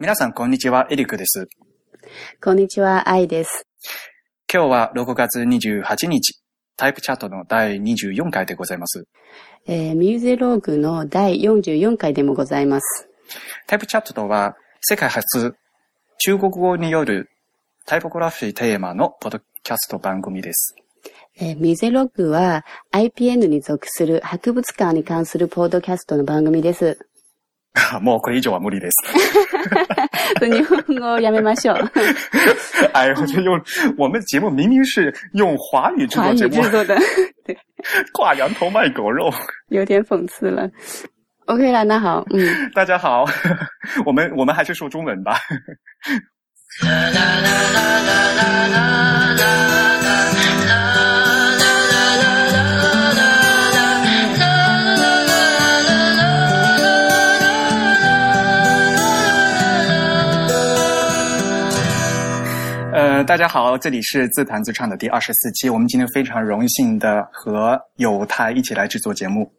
皆さん、こんにちは、エリックです。こんにちは、愛です。今日は6月28日、タイプチャットの第24回でございます。えーミューゼローグの第44回でもございます。タイプチャットとは、世界初、中国語によるタイポグラフィーテーマのポッドキャスト番組です。えーミューゼローグは IPN に属する博物館に関するポッドキャストの番組です。もうこれ以上は無理です。日本語をやめましょう。哎，我觉得用我们节目明明是用华语制华作节目，语制作的，挂羊头卖狗肉。有点讽刺了。OK 啦，那好，嗯，大家好，我们我们还是说中文吧。 呃，大家好，这里是自弹自唱的第二十四期。我们今天非常荣幸的和有台一起来制作节目。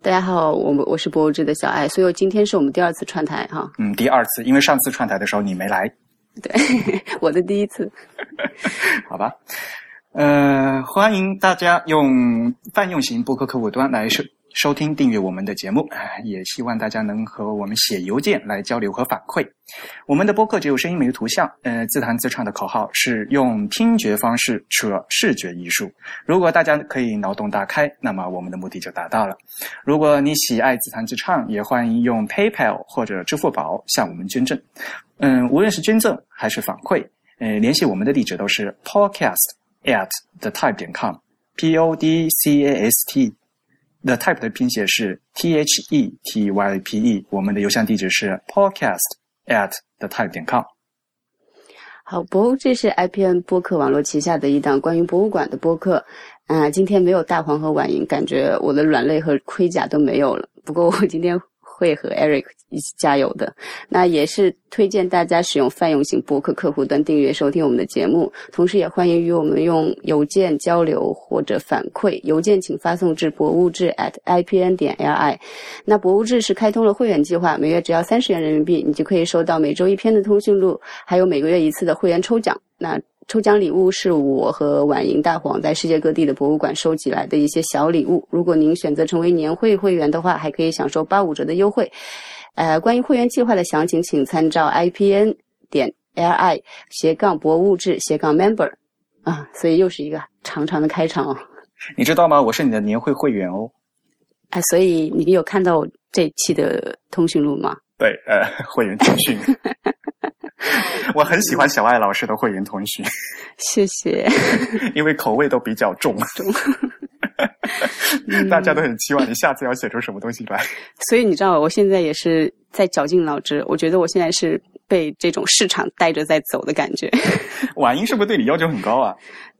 大家好，我们我是博物志的小爱，所以今天是我们第二次串台哈，嗯，第二次，因为上次串台的时候你没来，对，我的第一次。好吧？呃，欢迎大家用泛用型播客客户端来收收听、订阅我们的节目，也希望大家能和我们写邮件来交流和反馈。我们的播客只有声音没有图像，呃，自弹自唱的口号是用听觉方式扯视觉艺术。如果大家可以脑洞大开，那么我们的目的就达到了。如果你喜爱自弹自唱，也欢迎用 PayPal 或者支付宝向我们捐赠。嗯，无论是捐赠还是反馈，呃，联系我们的地址都是 podcast at the type 点 com，p o d c a s t。The type 的拼写是 t h e t y p e，我们的邮箱地址是 podcast at the type 点 com。好，不，这是 IPN 播客网络旗下的一档关于博物馆的播客。啊、今天没有大黄和婉莹，感觉我的软肋和盔甲都没有了。不过我今天会和 Eric 一起加油的。那也是推荐大家使用泛用型博客客户端订阅收听我们的节目，同时也欢迎与我们用邮件交流或者反馈。邮件请发送至博物志 at ipn 点 li。那博物志是开通了会员计划，每月只要三十元人民币，你就可以收到每周一篇的通讯录，还有每个月一次的会员抽奖。那抽奖礼物是我和婉莹大黄在世界各地的博物馆收集来的一些小礼物。如果您选择成为年会会员的话，还可以享受八五折的优惠。呃，关于会员计划的详情，请参照 ipn 点 li 斜杠博物志斜杠 member 啊，所以又是一个长长的开场哦。你知道吗？我是你的年会会员哦。啊，所以你有看到这期的通讯录吗？对，呃，会员通讯。我很喜欢小爱老师的会员同学，谢谢。因为口味都比较重，嗯 大家都很期望你下次要写出什么东西来。所以你知道，我现在也是在绞尽脑汁。我觉得我现在是被这种市场带着在走的感觉，婉英是不是对你要求很高啊？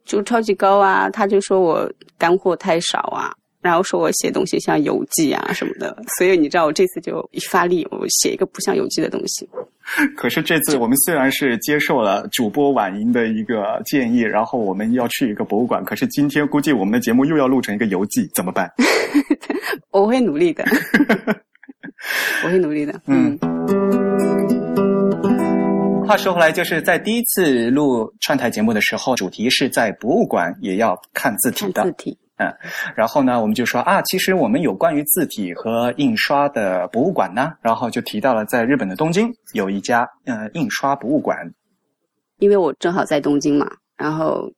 就超级高啊！他就说我干货太少啊，然后说我写东西像游记啊什么的。所以你知道，我这次就一发力，我写一个不像游记的东西。可是这次我们虽然是接受了主播婉莹的一个建议，然后我们要去一个博物馆，可是今天估计我们的节目又要录成一个游记，怎么办？我会努力的，我会努力的。嗯。话说回来，就是在第一次录串台节目的时候，主题是在博物馆也要看字体的看字。体，然后呢，我们就说啊，其实我们有关于字体和印刷的博物馆呢，然后就提到了在日本的东京有一家呃印刷博物馆。因为我正好在东京嘛，然后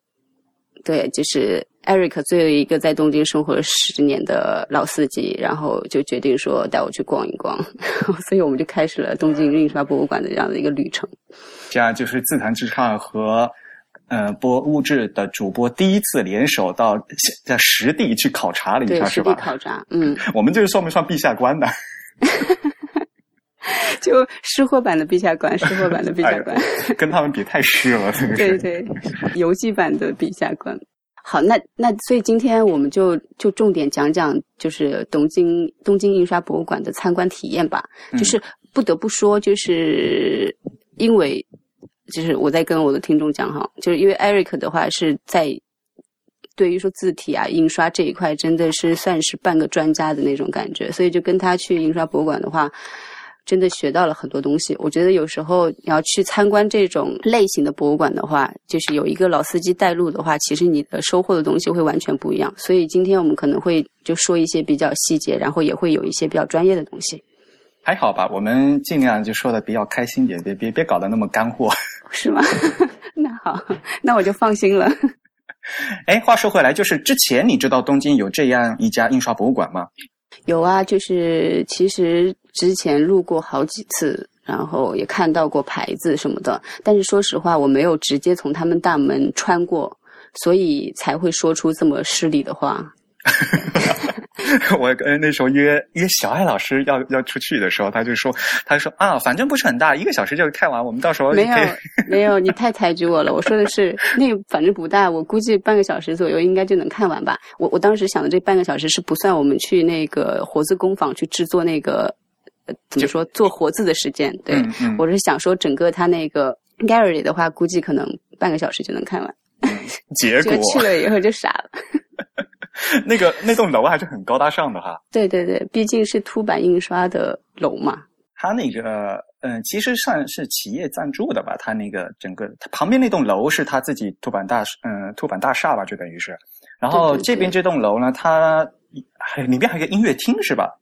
对，就是 Eric 作为一个在东京生活了十年的老司机，然后就决定说带我去逛一逛，所以我们就开始了东京印刷博物馆的这样的一个旅程。这样就是自弹自唱和呃播物志的主播第一次联手到在实地去考察了一对，下，实地？考察，嗯，我们这个算不算陛下官呢？就湿货版的陛下馆，湿货版的陛下馆。跟他们比太湿了。对对，游记版的陛下观。好，那那所以今天我们就就重点讲讲，就是东京东京印刷博物馆的参观体验吧。嗯就是不得不说，就是因为就是我在跟我的听众讲哈，就是因为 Eric 的话是在对于说字体啊、印刷这一块，真的是算是半个专家的那种感觉，所以就跟他去印刷博物馆的话。真的学到了很多东西。我觉得有时候你要去参观这种类型的博物馆的话，就是有一个老司机带路的话，其实你的收获的东西会完全不一样。所以今天我们可能会就说一些比较细节，然后也会有一些比较专业的东西。还好吧，我们尽量就说的比较开心点，别别别搞得那么干货。是吗？那好，那我就放心了。哎，话说回来，就是之前你知道东京有这样一家印刷博物馆吗？有啊，就是其实之前路过好几次，然后也看到过牌子什么的，但是说实话，我没有直接从他们大门穿过，所以才会说出这么失礼的话。我跟那时候约约小爱老师要要出去的时候，他就说，他说啊，反正不是很大，一个小时就看完，我们到时候没有没有，你太抬举我了。我说的是那个反正不大，我估计半个小时左右应该就能看完吧。我我当时想的这半个小时是不算我们去那个活字工坊去制作那个怎么说做活字的时间。对，我是想说整个他那个 gallery 的话，估计可能半个小时就能看完。结果去了以后就傻了。那个那栋楼还是很高大上的哈。对对对，毕竟是凸版印刷的楼嘛。它那个嗯，其实算是企业赞助的吧。它那个整个，它旁边那栋楼是他自己凸版大嗯凸版大厦吧，就等于是。然后这边这栋楼呢，它还里面还有个音乐厅是吧？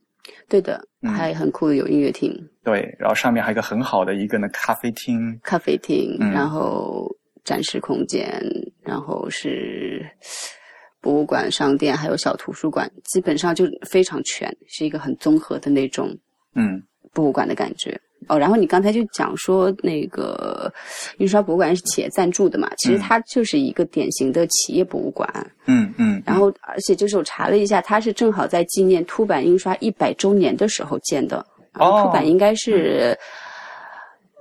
对的，还很酷的有音乐厅。对，然后上面还有一个很好的一个呢咖啡厅。咖啡厅，然后展示空间，然后是。博物馆、商店还有小图书馆，基本上就非常全，是一个很综合的那种，嗯，博物馆的感觉。哦，然后你刚才就讲说那个印刷博物馆是企业赞助的嘛？其实它就是一个典型的企业博物馆。嗯嗯。然后，而且就是我查了一下，它是正好在纪念凸版印刷一百周年的时候建的。哦。凸版应该是，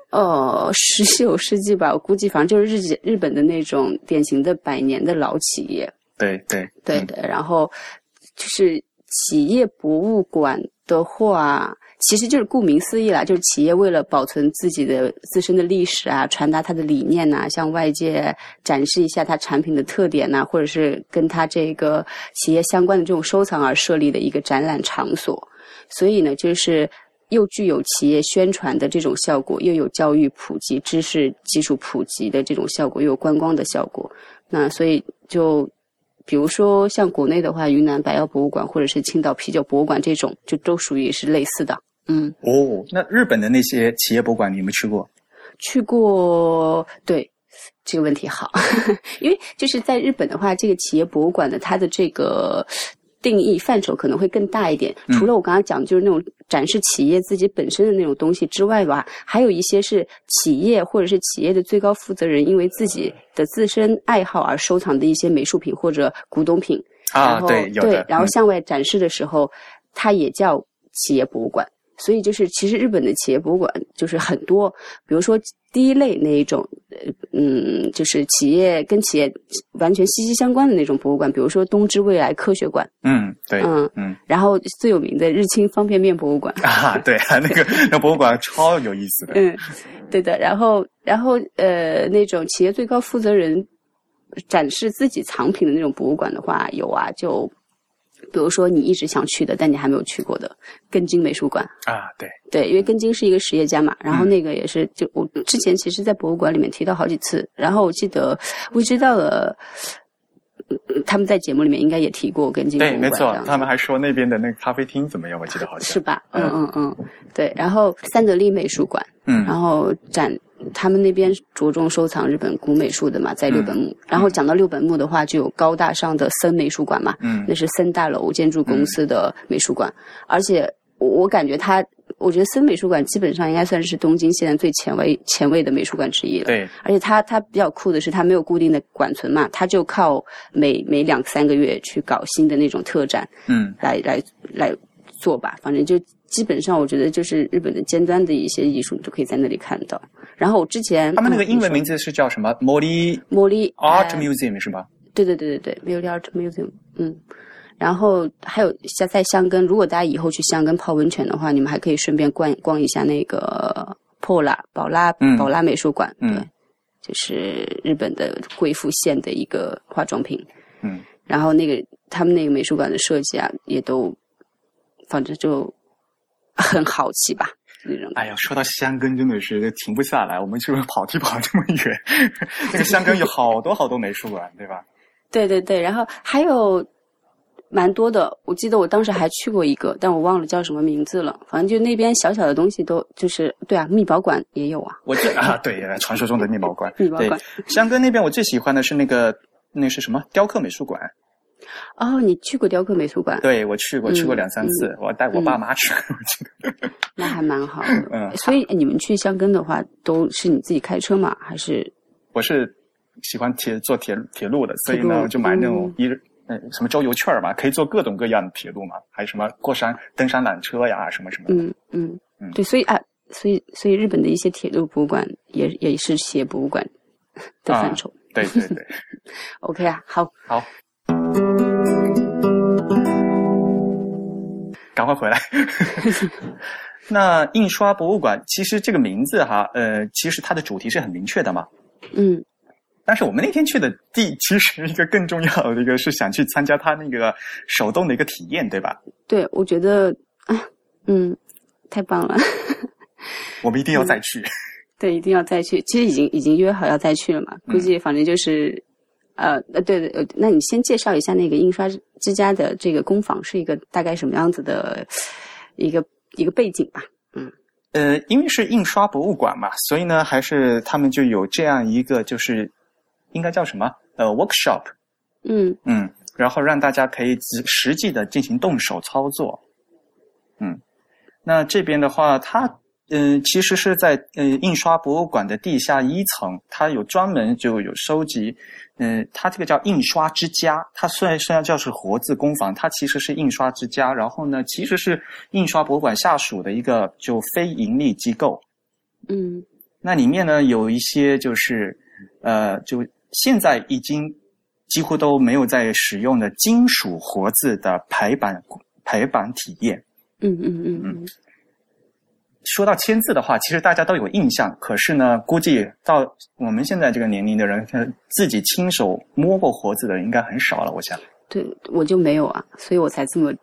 呃，十九世纪吧，我估计，反正就是日日本的那种典型的百年的老企业。对对对的，然后就是企业博物馆的话，其实就是顾名思义啦，就是企业为了保存自己的自身的历史啊，传达它的理念呐，向外界展示一下它产品的特点呐，或者是跟它这个企业相关的这种收藏而设立的一个展览场所。所以呢，就是又具有企业宣传的这种效果，又有教育普及、知识基础普及的这种效果，又有观光的效果。那所以就。比如说，像国内的话，云南白药博物馆或者是青岛啤酒博物馆这种，就都属于是类似的。嗯，哦，那日本的那些企业博物馆，你有没有去过？去过，对，这个问题好，因为就是在日本的话，这个企业博物馆的它的这个。定义范畴可能会更大一点。除了我刚刚讲，就是那种展示企业自己本身的那种东西之外吧，还有一些是企业或者是企业的最高负责人因为自己的自身爱好而收藏的一些美术品或者古董品。啊，对，对，然后向外展示的时候，它也叫企业博物馆。所以就是，其实日本的企业博物馆就是很多，比如说第一类那一种，嗯，就是企业跟企业完全息息相关的那种博物馆，比如说东芝未来科学馆，嗯，对，嗯嗯，然后最有名的日清方便面博物馆啊，对，那个那博物馆超有意思的，嗯，对的，然后然后呃，那种企业最高负责人展示自己藏品的那种博物馆的话，有啊，就。比如说你一直想去的，但你还没有去过的根津美术馆。啊，对。对，因为根津是一个实业家嘛，然后那个也是，就我之前其实，在博物馆里面提到好几次，然后我记得我知道了，他们在节目里面应该也提过根津博物馆，对，没错，他们还说那边的那个咖啡厅怎么样，我记得好像。是吧？嗯嗯嗯，对，然后三得利美术馆，嗯，然后展。他们那边着重收藏日本古美术的嘛，在六本木。然后讲到六本木的话，就有高大上的森美术馆嘛，嗯，那是森大楼建筑公司的美术馆。而且我感觉它，我觉得森美术馆基本上应该算是东京现在最前卫前卫的美术馆之一了。对，而且它它比较酷的是，它没有固定的馆存嘛，它就靠每每两三个月去搞新的那种特展，嗯，来来来做吧。反正就基本上，我觉得就是日本的尖端的一些艺术，你都可以在那里看到。然后我之前他们那个英文名字是叫什么？Mori Mori Art Museum 是吧？对对对对对，Mori Art Museum。嗯，然后还有像在香根，如果大家以后去香根泡温泉的话，你们还可以顺便逛逛一下那个 Pola 宝拉宝拉美术馆。对，就是日本的贵妇线的一个化妆品。嗯，然后那个他们那个美术馆的设计啊，也都反正就很好奇吧。这种。哎呀，说到香根真的是停不下来，我们是不是跑题跑这么远？那个香根有好多好多美术馆，对吧？对对对，然后还有蛮多的，我记得我当时还去过一个，但我忘了叫什么名字了。反正就那边小小的东西都就是对啊，密宝馆也有啊。我这啊，对，传说中的密宝馆。密宝馆。香根那边我最喜欢的是那个那是什么雕刻美术馆。哦，你去过雕刻美术馆？对，我去过，去过两三次，我带我爸妈去。那还蛮好的。嗯，所以你们去香根的话，都是你自己开车吗？还是？我是。喜欢铁坐铁铁路的，所以呢就买那种一日呃什么周游券嘛，可以坐各种各样的铁路嘛，还有什么过山登山缆车呀什么什么。嗯嗯嗯，对，所以啊，所以所以日本的一些铁路博物馆也也是企业博物馆的范畴。对对对。OK 啊，好。好。赶快回来。那印刷博物馆其实这个名字哈，呃，其实它的主题是很明确的嘛。嗯。但是我们那天去的地其实一个更重要的一个是想去参加他那个手动的一个体验，对吧？对，我觉得啊，嗯，太棒了。我们一定要再去。对，一定要再去。其实已经已经约好要再去了嘛，估计反正就是，呃呃，对对，呃，那你先介绍一下那个印刷之家的这个工坊是一个大概什么样子的一个一个背景吧？嗯。呃，因为是印刷博物馆嘛，所以呢，还是他们就有这样一个就是。应该叫什么？呃，workshop。嗯嗯，然后让大家可以实际的进行动手操作。嗯，那这边的话，它嗯，其实是在呃印刷博物馆的地下一层，它有专门就有收集。嗯，它这个叫印刷之家，它虽然虽然叫是活字工坊，它其实是印刷之家。然后呢，其实是印刷博物馆下属的一个就非盈利机构。嗯，那里面呢有一些就是呃就。现在已经几乎都没有在使用的金属活字的排版排版体验。嗯嗯嗯嗯。说到签字的话，其实大家都有印象，可是呢，估计到我们现在这个年龄的人，自己亲手摸过活字的人应该很少了。我想。对，我就没有啊，所以我才这么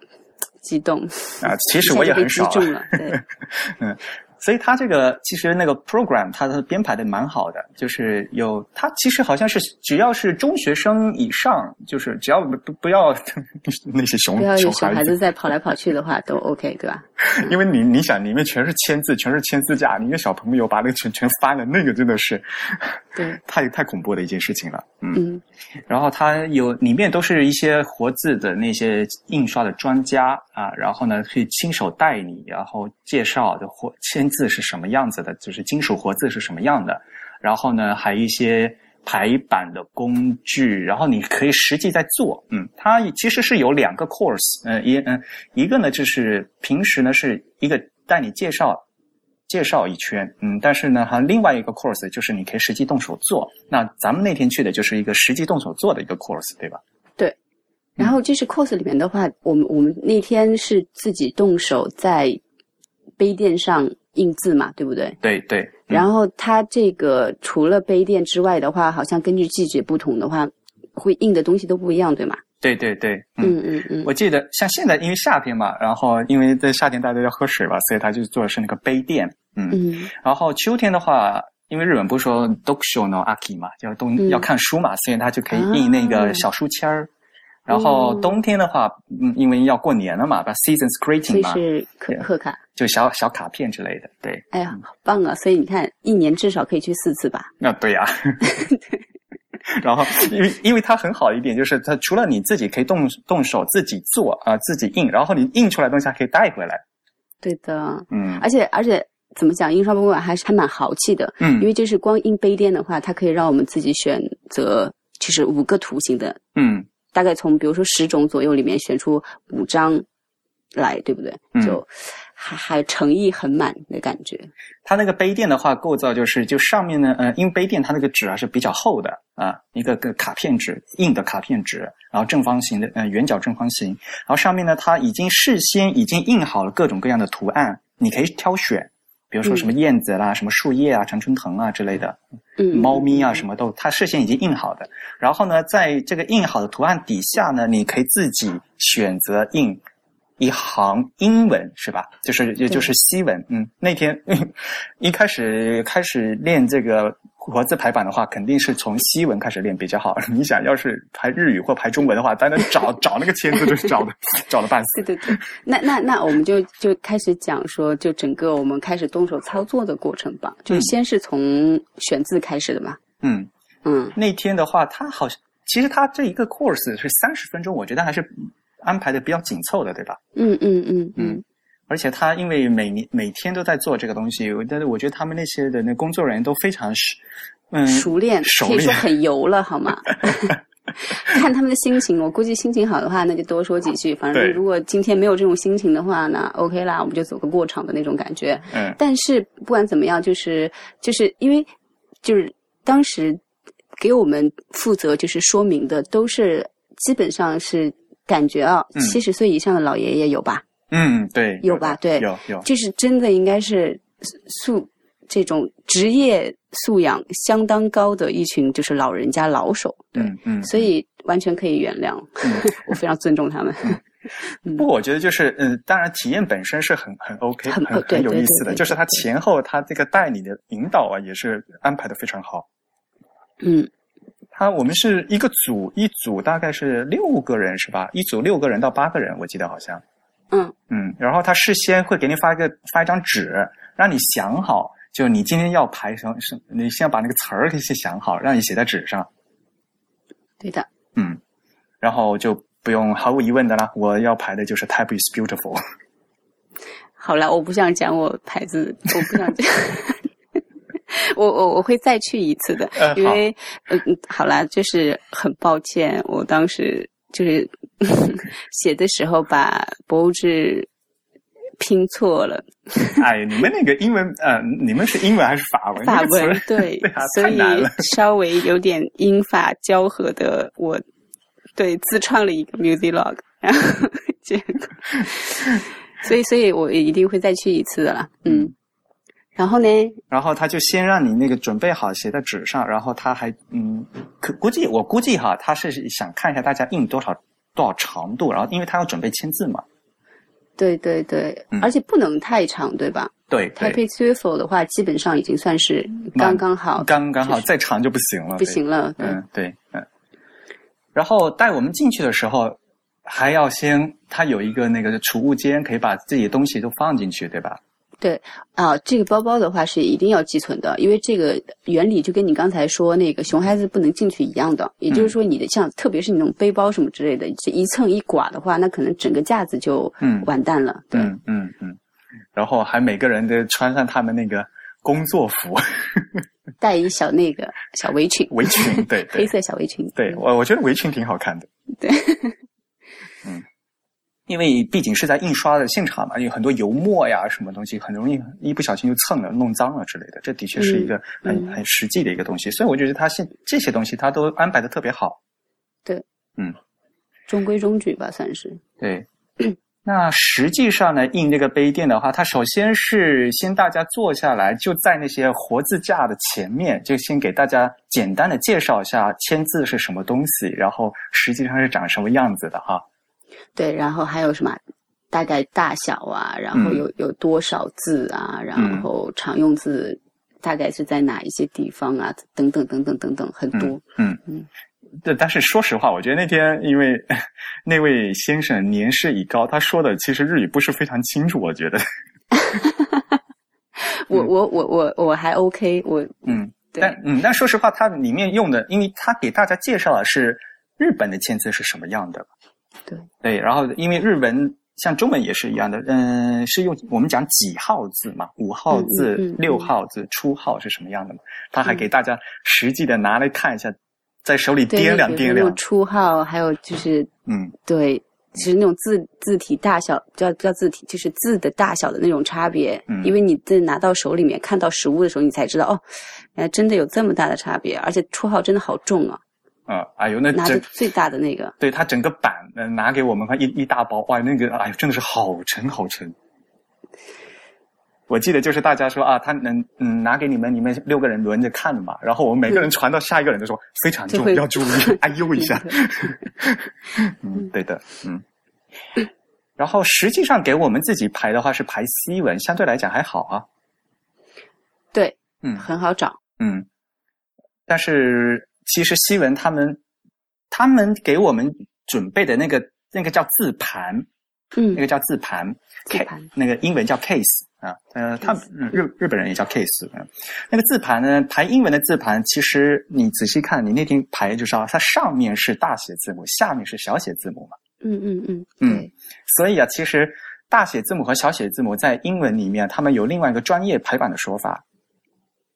激动。啊，其实我也很少。了，对。嗯。所以它这个其实那个 program 它的编排的蛮好的，就是有它其实好像是只要是中学生以上，就是只要不不要 那些熊不要有小孩子在跑来跑去的话都 OK 对吧？因为你你想里面全是签字，全是签字架，你一个小朋友把那个全全翻了，那个真的是 对太太恐怖的一件事情了。嗯，然后它有里面都是一些活字的那些印刷的专家啊，然后呢可以亲手带你，然后介绍的或签。字是什么样子的？就是金属活字是什么样的？然后呢，还有一些排版的工具，然后你可以实际在做。嗯，它其实是有两个 course，嗯，一嗯一个呢就是平时呢是一个带你介绍介绍一圈，嗯，但是呢，哈，另外一个 course 就是你可以实际动手做。那咱们那天去的就是一个实际动手做的一个 course，对吧？对。然后这是 course 里面的话，我们我们那天是自己动手在杯垫上。印字嘛，对不对？对对。然后它这个除了杯垫之外的话，好像根据季节不同的话，会印的东西都不一样，对吗？对对对。嗯嗯嗯。我记得像现在因为夏天嘛，然后因为在夏天大家要喝水嘛，所以他就做的是那个杯垫。嗯。嗯。然后秋天的话，因为日本不是说 “dokusho no aki” 嘛，就是冬要看书嘛，所以他就可以印那个小书签儿。然后冬天的话，嗯，因为要过年了嘛，把 seasons greeting 嘛，是贺贺卡，就小小卡片之类的，对。哎呀，好棒啊！所以你看，一年至少可以去四次吧？那对呀。然后，因为因为它很好一点，就是它除了你自己可以动动手自己做啊，自己印，然后你印出来东西还可以带回来。对的，嗯。而且而且怎么讲，印刷博物馆还是还蛮豪气的，嗯。因为就是光印杯垫的话，它可以让我们自己选择，就是五个图形的，嗯。大概从比如说十种左右里面选出五张来，对不对？就还还诚意很满的感觉。它那个杯垫的话，构造就是就上面呢，呃，因为杯垫它那个纸啊是比较厚的啊，一个个卡片纸，硬的卡片纸，然后正方形的，呃，圆角正方形，然后上面呢，它已经事先已经印好了各种各样的图案，你可以挑选。比如说什么燕子啦，什么树叶啊，常春藤啊之类的，嗯，猫咪啊，什么都，它事先已经印好的。然后呢，在这个印好的图案底下呢，你可以自己选择印一行英文是吧？就是也就是西文。嗯，那天 一开始开始练这个活字排版的话，肯定是从西文开始练比较好。你想要是排日语或排中文的话，单单找找那个签字都是找的 找的半死。对对对，那那那我们就就开始讲说，就整个我们开始动手操作的过程吧。就先是从选字开始的嘛。嗯嗯，那天的话，他好像其实他这一个 course 是三十分钟，我觉得还是安排的比较紧凑的，对吧？嗯嗯嗯嗯。而且他因为每年每天都在做这个东西，但是我觉得他们那些的那工作人员都非常熟，嗯，熟练，熟可以说很油了，好吗？看他们的心情，我估计心情好的话，那就多说几句。反正如果今天没有这种心情的话，呢 OK 啦，我们就走个过场的那种感觉。嗯。但是不管怎么样，就是就是因为就是当时给我们负责就是说明的，都是基本上是感觉啊，七十岁以上的老爷爷有吧？嗯，对，有吧？对，有有，就是真的应该是素这种职业素养相当高的一群，就是老人家老手。嗯嗯，所以完全可以原谅，我非常尊重他们。不，我觉得就是嗯，当然体验本身是很很 OK，很很有意思的，就是他前后他这个带你的引导啊，也是安排的非常好。嗯，他我们是一个组，一组大概是六个人是吧？一组六个人到八个人，我记得好像。嗯嗯，然后他事先会给你发一个发一张纸，让你想好，就你今天要排什么，是你先把那个词儿给先想好，让你写在纸上。对的。嗯，然后就不用毫无疑问的啦，我要排的就是 Type is beautiful。好了，我不想讲我牌子，我不想讲。我我我会再去一次的，因为嗯，好啦，就是很抱歉，我当时。就是 写的时候把博物志拼错了。哎，你们那个英文呃，你们是英文还是法文？法文对，所以稍微有点英法交合的，我对自创了一个 music log，然后结果，所以所以我也一定会再去一次的啦。嗯。然后呢？然后他就先让你那个准备好写在纸上，然后他还嗯，可估计我估计哈，他是想看一下大家印多少多少长度，然后因为他要准备签字嘛。对对对，而且不能太长，对吧？对 Swift 的话，基本上已经算是刚刚好，刚刚好，再长就不行了，不行了。嗯，对，嗯。然后带我们进去的时候，还要先他有一个那个储物间，可以把自己的东西都放进去，对吧？对啊，这个包包的话是一定要寄存的，因为这个原理就跟你刚才说那个熊孩子不能进去一样的。也就是说，你的像特别是你那种背包什么之类的，这一蹭一刮的话，那可能整个架子就完蛋了。对，嗯嗯，然后还每个人都穿上他们那个工作服，带一小那个小围裙，围裙对，黑色小围裙。对我我觉得围裙挺好看的。对，嗯。因为毕竟是在印刷的现场嘛，有很多油墨呀，什么东西很容易一不小心就蹭了、弄脏了之类的。这的确是一个很很实际的一个东西，所以我觉得他现这些东西他都安排的特别好。对，嗯，中规中矩吧，算是。对，那实际上呢，印这个杯垫的话，它首先是先大家坐下来，就在那些活字架的前面，就先给大家简单的介绍一下签字是什么东西，然后实际上是长什么样子的哈。对，然后还有什么大概大小啊，然后有有多少字啊，然后常用字大概是在哪一些地方啊，等等等等等等，很多。嗯嗯。对，但是说实话，我觉得那天因为那位先生年事已高，他说的其实日语不是非常清楚，我觉得。我我我我我还 OK，我嗯，但嗯，但说实话，他里面用的，因为他给大家介绍的是日本的签字是什么样的。对对，然后因为日文像中文也是一样的，嗯，是用我们讲几号字嘛，五号字、六号字、初号是什么样的嘛？他还给大家实际的拿来看一下，在手里掂量掂量。初号，还有就是嗯，对，其实那种字字体大小，叫叫字体，就是字的大小的那种差别。嗯，因为你在拿到手里面看到实物的时候，你才知道哦，原来真的有这么大的差别，而且初号真的好重啊。啊，哎呦，那拿着最大的那个，对他整个板，拿给我们看一一大包，哇，那个，哎呦，真的是好沉好沉。我记得就是大家说啊，他能嗯拿给你们，你们六个人轮着看嘛，然后我们每个人传到下一个人的时候，非常重，要注意，哎呦一下。嗯，对的，嗯。然后实际上给我们自己排的话是排 C 文，相对来讲还好啊。对，嗯很好找。嗯，但是其实西文他们他们给我们准备的那个那个叫字盘，嗯。那，个叫字盘，字 ca- 盘那个英文叫 case 啊，呃，他嗯日日本人也叫 case 嗯，那个字盘呢，排英文的字盘，其实你仔细看，你那天排就知道，它上面是大写字母，下面是小写字母嘛，嗯嗯嗯，嗯，所以啊，其实大写字母和小写字母在英文里面，他们有另外一个专业排版的说法。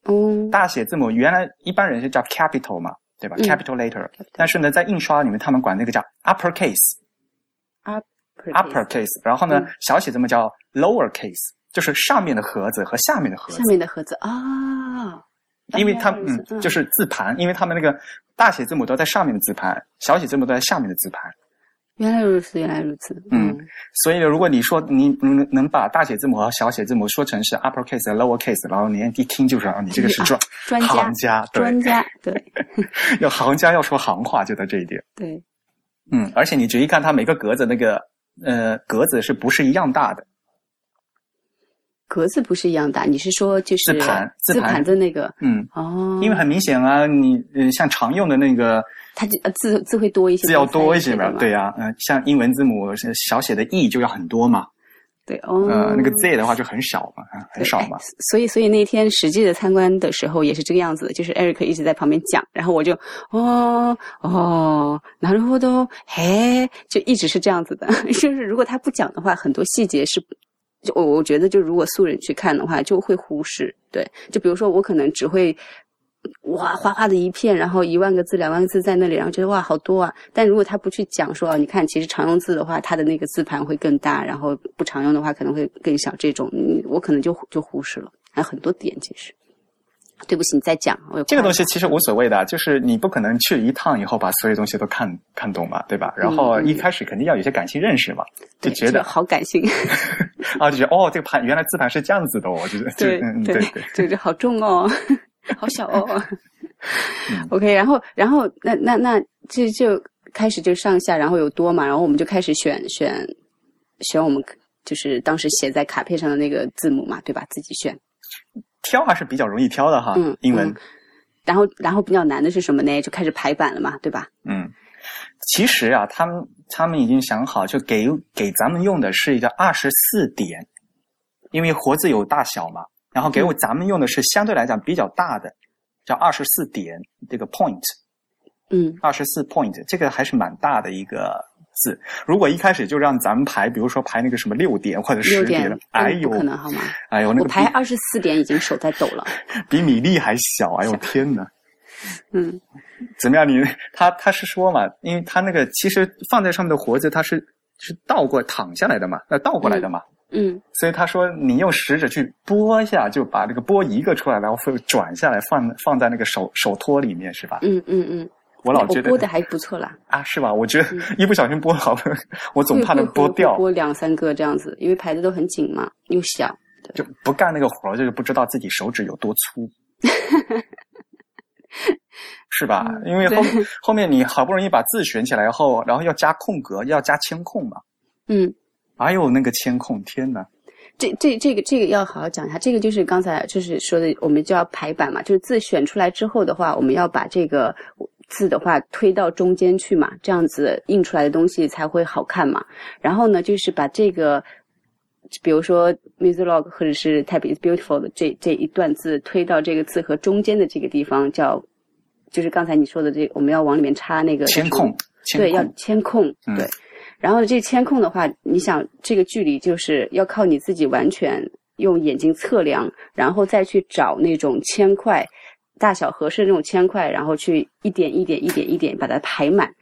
哦，大写字母原来一般人是叫 capital 嘛，对吧、嗯。c a p i t a l letter，但是呢，在印刷里面，他们管那个叫 uppercase。uppercase，然后呢，嗯。小写字母叫 lower case，就是上面的盒子和下面的盒子。下，面的盒子。啊，因为它原来如此嗯就是字盘，因为他们那个大写字母都在上面的字盘，小写字母都在下面的字盘，原来如此，原来如此，嗯所以呢，如果你说你能能把大写字母和小写字母说成是 uppercase 和 lower case，然后你一听就知道你这个是专专家行家，对。专，家，对。要行家要说行话就在这一点。对，嗯，而且你仔细看它每个格子那个呃格子是不是一样大的？格子不是一样大，你是说就是字盘字盘字盘的那个嗯，哦，因为很明显啊，你呃像常用的那个它就呃字字会多一些，字要多一些嘛，嘛，对呀、嗯、像英文字母是小写的 e 就要很多嘛，对哦，呃，那个 z 的话就很少嘛，啊很少嘛。所以，所以那天实际的参观的时候也是这个样子的，就是 Eric 一直在旁边讲，然后我就哦哦，なるほど，嘿，就一直是这样子的。就是如果他不讲的话，很多细节是， 就我我觉得就如果素人去看的话，就会忽视。对，就比如说我可能只会。哇，哗哗的一片，然后一万个字、两万个字在那里，然后觉得哇，好多啊！但如果他不去讲说，啊你看，其实常用字的话，它的那个字盘会更大，然后不常用的话可能会更小。这种，我可能就就忽视了，还有很多点其实。对不起，你再讲，我有这个东西西其实无所谓的，就是你不可能去一趟以后把所有东西都看看懂嘛，对吧？然后嗯一开始肯定要有些感性认识嘛，就觉得好感性，啊，就觉得哦，这个盘原来字盘是这样子的哦，就是就对对对对，这个好重哦，好小哦。嗯 OK，然后然后那那那这就开始就上下，然后有多嘛，然后我们就开始选选选我们就是当时写在卡片上的那个字母嘛，对吧？自己选。挑还是比较容易挑的哈，嗯，英文嗯。然后，然后比较难的是什么呢？就开始排版了嘛，对吧？嗯，其实啊，他们他们已经想好，就给给咱们用的是一个二十四点，因为活字有大小嘛，然后给我咱们用的是相对来讲比较大的，叫二十四点这个 point，嗯，二十四 point，这个还是蛮大的一个字。如果一开始就让咱们排，比如说排那个什么六点或者十点哎呦可能好吗？哎呦，那个我排二十四点已经手在抖了。比比米粒还小，哎呦天哪！嗯怎么样？你他他是说嘛，因为他那个其实放在上面的活字，它是是倒过躺下来的嘛，那倒过来的嘛，嗯所以他说你用食指去拨一下，就把这个拨一个出来，然后会转下来放放在那个手手托里面，是吧？嗯嗯嗯，我老觉得播的还不错啦，啊，是吧？我觉得一不小心播好了，我总怕能会拨掉播，两三个这样子，因为排的都很紧嘛，又小。就不干那个活儿，就是不知道自己手指有多粗。是吧？嗯因为后对 后面你好不容易把字选起来后，然后要加空格，要加铅空嘛。嗯，哎呦，那个铅空，天哪！这这这个这个要好好讲一下，这个就是刚才就是说的，我们就要排版嘛，就是字选出来之后的话，我们要把这个字的话推到中间去嘛，这样子印出来的东西才会好看嘛。然后呢，就是把这个，比如说 Musilog 或者是 Type is Beautiful 的这这一段字推到这个字和中间的这个地方，叫就是刚才你说的这我们要往里面插那个铅空，对，要铅空，铅控，嗯对。然后这铅控的话，你想这个距离就是要靠你自己完全用眼睛测量，然后再去找那种铅块大小合适的那种铅块，然后去一点一点一点一点把它排满。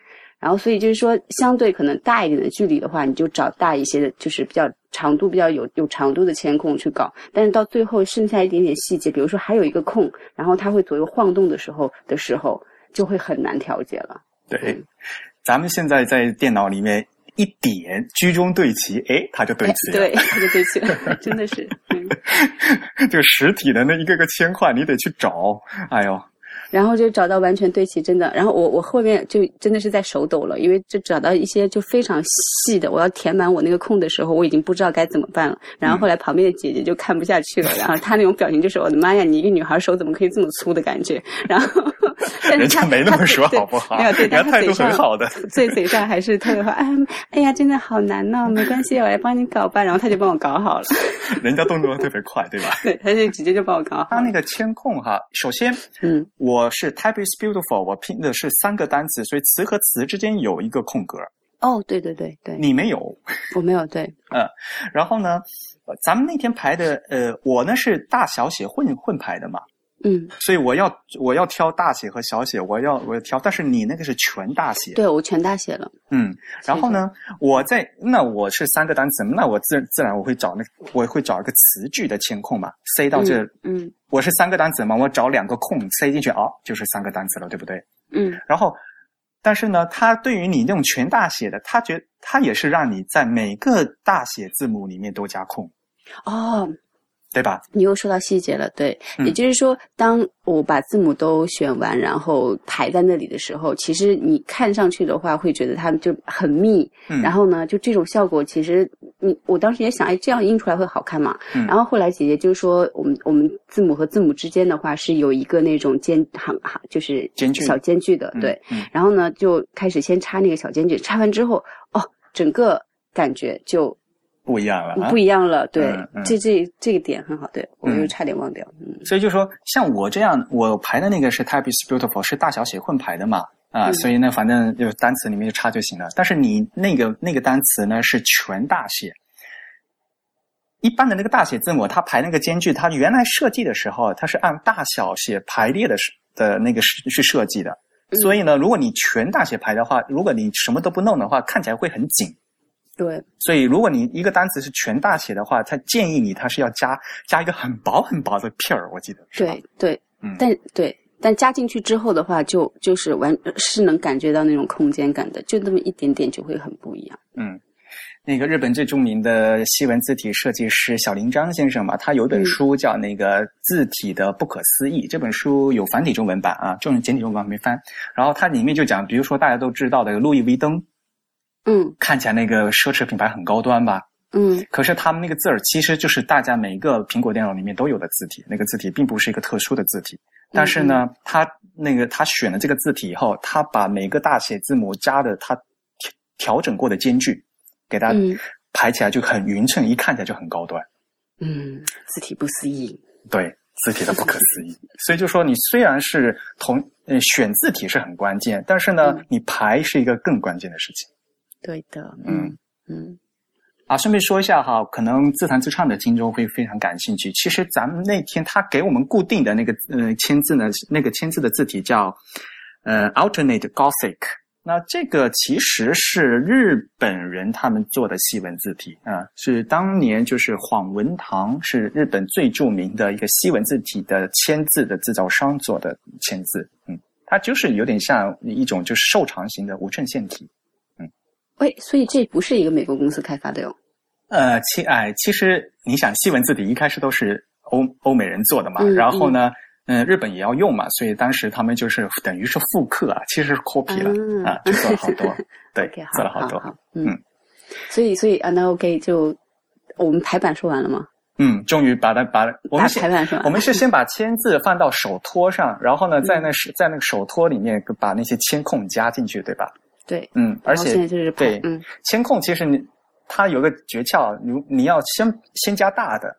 然后所以就是说，相对可能大一点的距离的话，你就找大一些的，就是比较长度比较有有长度的铅控去搞。但是到最后剩下一点点细节，比如说还有一个空，然后它会左右晃动的时候的时候，就会很难调节了。对，咱们现在在电脑里面一点居中对齐，哎，它就对齐了。对，它就对齐了，真的是。嗯 这个实体的那一个个铅块，你得去找。哎呦，然后就找到完全对齐，真的。然后我我后面就真的是在手抖了，因为就找到一些就非常细的，我要填满我那个空的时候，我已经不知道该怎么办了。然后后来旁边的姐姐就看不下去了，然后她那种表情就是我的妈呀，你一个女孩手怎么可以这么粗的感觉？然后人家没那么说好不好？没有，对，态度很好的，嘴嘴上还是特别好。哎哎呀，真的好难哦，没关系，我来帮你搞吧。然后她就帮我搞好了。人家动作特别快，对吧？对，她就直接就帮我搞好。他那个监控哈，首先，嗯，我是 type is beautiful，我拼的是三个单词，所以词和词之间有一个空格。哦，对对对对，你没有，我没有，对，嗯，然后呢，咱们那天排的，呃，我呢是大小写混混排的嘛。嗯，所以我要我要挑大写和小写，我要我要挑，但是你那个是全大写，对我全大写了。嗯，然后呢，我在那我是三个单词，那我自自然我会找那我会找一个词句的填空嘛，塞到这，嗯，我是三个单词嘛，我找两个空塞进去，哦，就是三个单词了，对不对？嗯，然后，但是呢，它对于你那种全大写的，它觉它也是让你在每个大写字母里面都加空。哦。对吧？你又说到细节了，对，也就是说，当我把字母都选完，然后排在那里的时候，其实你看上去的话，会觉得它就很密。嗯，然后呢，就这种效果，其实你我当时也想，哎，这样印出来会好看嘛。嗯，然后后来姐姐就说，我们我们字母和字母之间的话是有一个那种间行行，就是间距小间距的，对。然后呢，就开始先插那个小间距，插完之后，哦，整个感觉就。不一样了，不一样了，对，这这这个点很好，对我就差点忘掉，嗯，所以就说像我这样，我排的那个是 Type is Beautiful，是大小写混排的嘛，啊，所以呢，反正就单词里面就插就行了。但是你那个那个单词呢是全大写，一般的那个大写字母，它排那个间距，它原来设计的时候，它是按大小写排列的的那个是去设计的，所以呢，如果你全大写排的话，如果你什么都不弄的话，看起来会很紧。对，所以如果你一个单词是全大写的话，他建议你他是要加加一个很薄很薄的片儿，我记得。对对，嗯，但对，但加进去之后的话，就就是完是能感觉到那种空间感的，就那么一点点就会很不一样。嗯，那个日本最著名的西文字体设计师小林章先生嘛，他有本书叫《那个字体的不可思议》，这本书有繁体中文版啊，中文简体中文版没翻。然后它里面就讲，比如说大家都知道的路易威登。嗯，看起来那个奢侈品牌很高端吧？嗯，可是他们那个字儿其实就是大家每一个苹果电脑里面都有的字体，那个字体并不是一个特殊的字体。但是呢，他那个他选了这个字体以后，他把每个大写字母加的他调调整过的间距，给它排起来就很匀称，一看起来就很高端。嗯，字体不思议。对，字体的不可思议。所以就说你虽然是同呃选字体是很关键，但是呢，你排是一个更关键的事情。对的，嗯嗯，啊，顺便说一下哈，可能自弹自唱的听众会非常感兴趣。其实咱们那天他给我们固定的那个呃签字呢，那个签字的字体叫呃 Alternate Gothic。那这个其实是日本人他们做的西文字体啊，是当年就是晃文堂是日本最著名的一个西文字体的签字的制造商做的签字。嗯，它就是有点像一种就是瘦长型的无衬线体。喂，所以这不是一个美国公司开发的哟。呃，其哎，其实你想，西文字体一开始都是欧欧美人做的嘛，然后呢，嗯，日本也要用嘛，所以当时他们就是等于是复刻啊，其实是 copy 了啊，就做了好多，对，做了好多，嗯。所以，所以啊，那 OK，就我们排版说完了吗？嗯，终于把它把我们排版说，我们是先把 签字放到手托上，然后呢，在那是在那个手托里面把那些签控加进去，对吧？对，嗯，而且对，嗯，铅控其实你它有个诀窍，你你要先先加大的，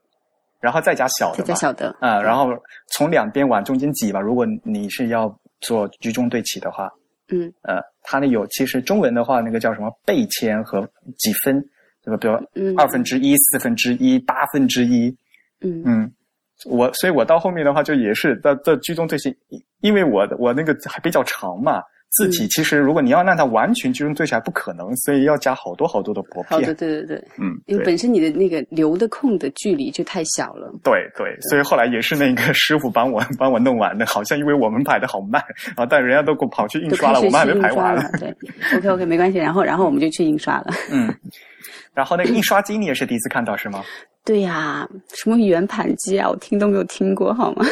然后再加小的，再加小的啊，然后从两边往中间挤吧。如果你是要做居中对齐的话，嗯，呃，它那有其实中文的话，那个叫什么倍签和几分，对吧？比如二分之一、四分之一、八分之一，嗯。嗯，我所以，我到后面的话就也是在在居中对齐，因为我的我那个还比较长嘛。字体其实，如果你要让它完全集中对起来，不可能，所以要加好多好多的薄片。好的，对对对，嗯，因为本身你的那个留的空的距离就太小了。对对，所以后来也是那个师傅帮我帮我弄完的，好像因为我们排的好慢啊，但人家都给我跑去印刷了，我们还没排完。对，OK OK，没关系。然后然后我们就去印刷了。嗯，然后那个印刷机你也是第一次看到是吗？对呀，什么圆盘机啊，我听都没有听过，好吗？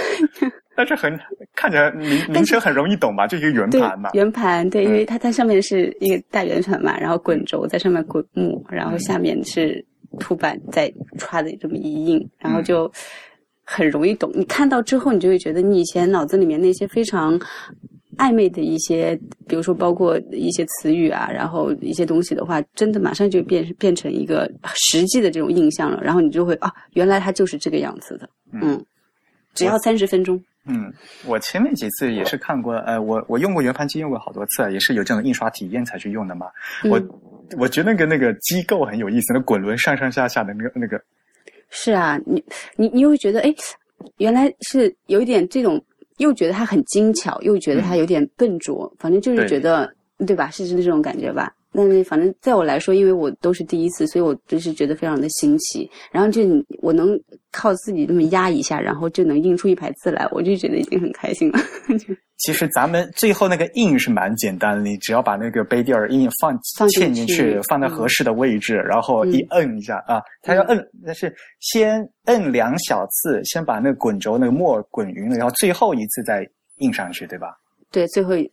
但是很看着名名称很容易懂吧？就一个圆盘嘛。圆盘，对，嗯因为它它上面是一个大圆盘嘛，然后滚轴在上面滚木，然后下面是凸版在歘的这么一印，然后就很容易懂。你看到之后，你就会觉得你以前脑子里面那些非常暧昧的一些，比如说包括一些词语啊，然后一些东西的话，真的马上就变变成一个实际的这种印象了。然后你就会啊，原来它就是这个样子的，嗯，只要三十分钟。嗯，我前面几次也是看过，呃，我我用过圆盘机，用过好多次，也是有这种印刷体验才去用的嘛。我嗯我觉得那个那个机构很有意思，那滚轮上上下下的那个那个，是啊，你你你又会觉得，哎，原来是有一点这种，又觉得它很精巧，又觉得它有点笨拙，反正就是觉得，对吧？是是这种感觉吧？但是反正在我来说，因为我都是第一次，所以我就是觉得非常的新奇。然后就我能靠自己这么压一下，然后就能印出一排字来，我就觉得已经很开心了。其实咱们最后那个印是蛮简单的，你只要把那个杯垫儿印放嵌进去去，放在合适的位置，然后一摁一下啊，它要摁，但是先摁两小次，先把那个滚轴那个墨滚匀了，然后最后一次再印上去，对吧？对，最后嗯啊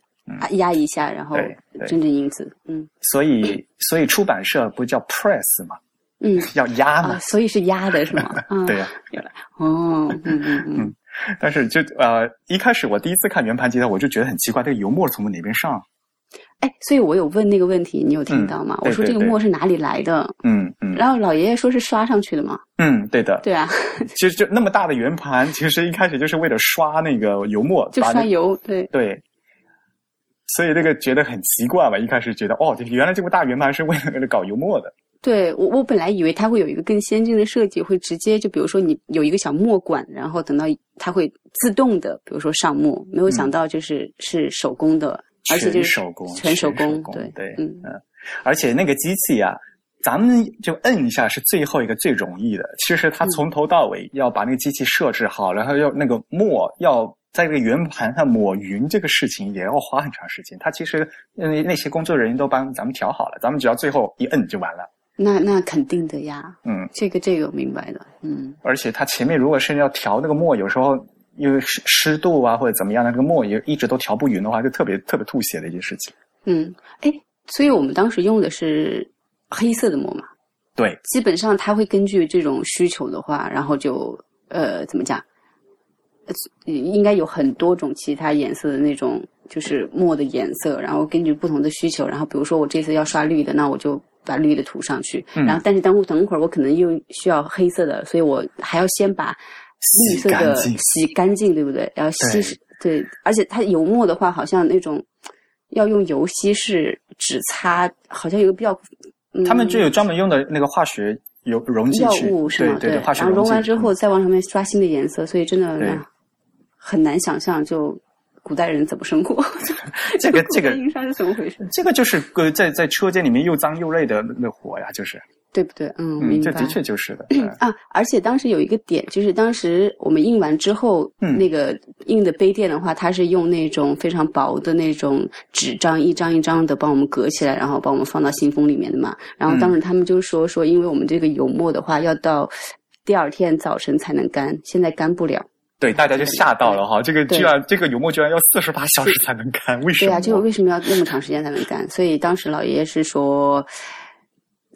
压一下，然后真正印字。嗯所以所以出版社不叫 press 嘛，嗯 要压嘛啊，，所以是压的是吗？啊，对呀、原来哦，嗯嗯嗯。但是就呃，一开始我第一次看圆盘吉他，我就觉得很奇怪，这个油墨从哪边上？哎，所以我有问那个问题，你有听到吗？嗯对我说这个墨是哪里来的？嗯嗯然后老爷爷说是刷上去的嘛。嗯，对的。对啊，其实就那么大的圆盘，其实一开始就是为了刷那个油墨，就刷油。对，对。所以这个觉得很奇怪吧？一开始觉得哦，原来这么大圆盘是为了搞油墨的。对我我本来以为它会有一个更先进的设计，会直接就比如说你有一个小墨管，然后等到它会自动的，比如说上墨。没有想到就是、是手工的，而且就是全手工，全手工，工。对对，嗯而且那个机器啊，咱们就摁一下是最后一个最容易的。其实它从头到尾要把那个机器设置好，然后要那个墨要在这个圆盘上抹匀，这个事情也要花很长时间。它其实那那些工作人员都帮咱们调好了，咱们只要最后一摁就完了。那那肯定的呀，嗯，这个这个我明白的。嗯而且它前面如果是要调那个墨，有时候因为湿湿度啊或者怎么样的，那个墨也一直都调不匀的话，就特别特别吐血的一件事情。嗯，哎，所以我们当时用的是黑色的墨嘛。对，基本上它会根据这种需求的话，然后就呃怎么讲，呃应该有很多种其他颜色的那种就是墨的颜色，然后根据不同的需求，然后比如说我这次要刷绿的，那我就把绿的涂上去，嗯。然后但是等我等会儿我可能又需要黑色的，所以我还要先把绿色的洗干净对不对？然后稀释对，而且它油墨的话，好像那种要用油稀释纸擦，好像有个比较。嗯他们就有专门用的那个化学油溶剂药去，物是吗？对对，化学然后溶完之后嗯。再往上面刷新的颜色，所以真的很难想象，就古代人怎么生活。这个这个印刷是怎么回事？这个就是呃，在在车间里面又脏又累的那活呀，就是，对不对？嗯，嗯，明白。这的确就是的。嗯啊，而且当时有一个点，就是当时我们印完之后，嗯那个印的杯垫的话，它是用那种非常薄的那种纸张，一张一张的帮我们隔起来，然后帮我们放到信封里面的嘛。然后当时他们就说说，因为我们这个油墨的话，要到第二天早晨才能干，现在干不了。对，大家就吓到了哈，这个居然这个油墨居然要四十八小时才能干，为什么？对啊，就为什么要那么长时间才能干？所以当时老爷爷是说，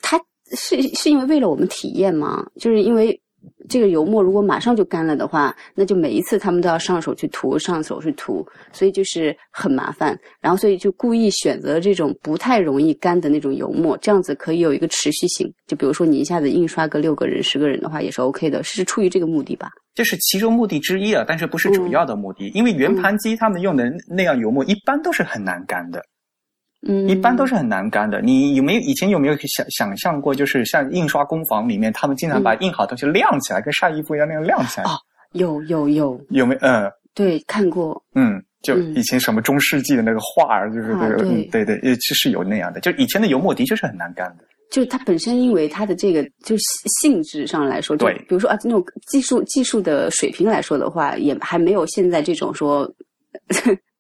他是是因为为了我们体验吗？就是因为这个油墨如果马上就干了的话，那就每一次他们都要上手去涂，上手去涂，所以就是很麻烦。然后所以就故意选择这种不太容易干的那种油墨，这样子可以有一个持续性。就比如说你一下子印刷个六个人、十个人的话，也是 OK 的，是出于这个目的吧？这是其中目的之一啊，但是不是主要的目的，因为圆盘机他们用的那样油墨一般都是很难干的，嗯，一般都是很难干的。你有没有以前有没有想想象过，就是像印刷工坊里面，他们经常把印好的东西晾起来，跟晒衣服一样那样晾起来，哦有有有，有没有？嗯对，看过。嗯，就嗯以前什么中世纪的那个画儿，就是对嗯对对，呃，其实有那样的，就以前的油墨的确是很难干的。就是它本身，因为它的这个就是性质上来说，就对比如说啊，那种技术技术的水平来说的话，也还没有现在这种说，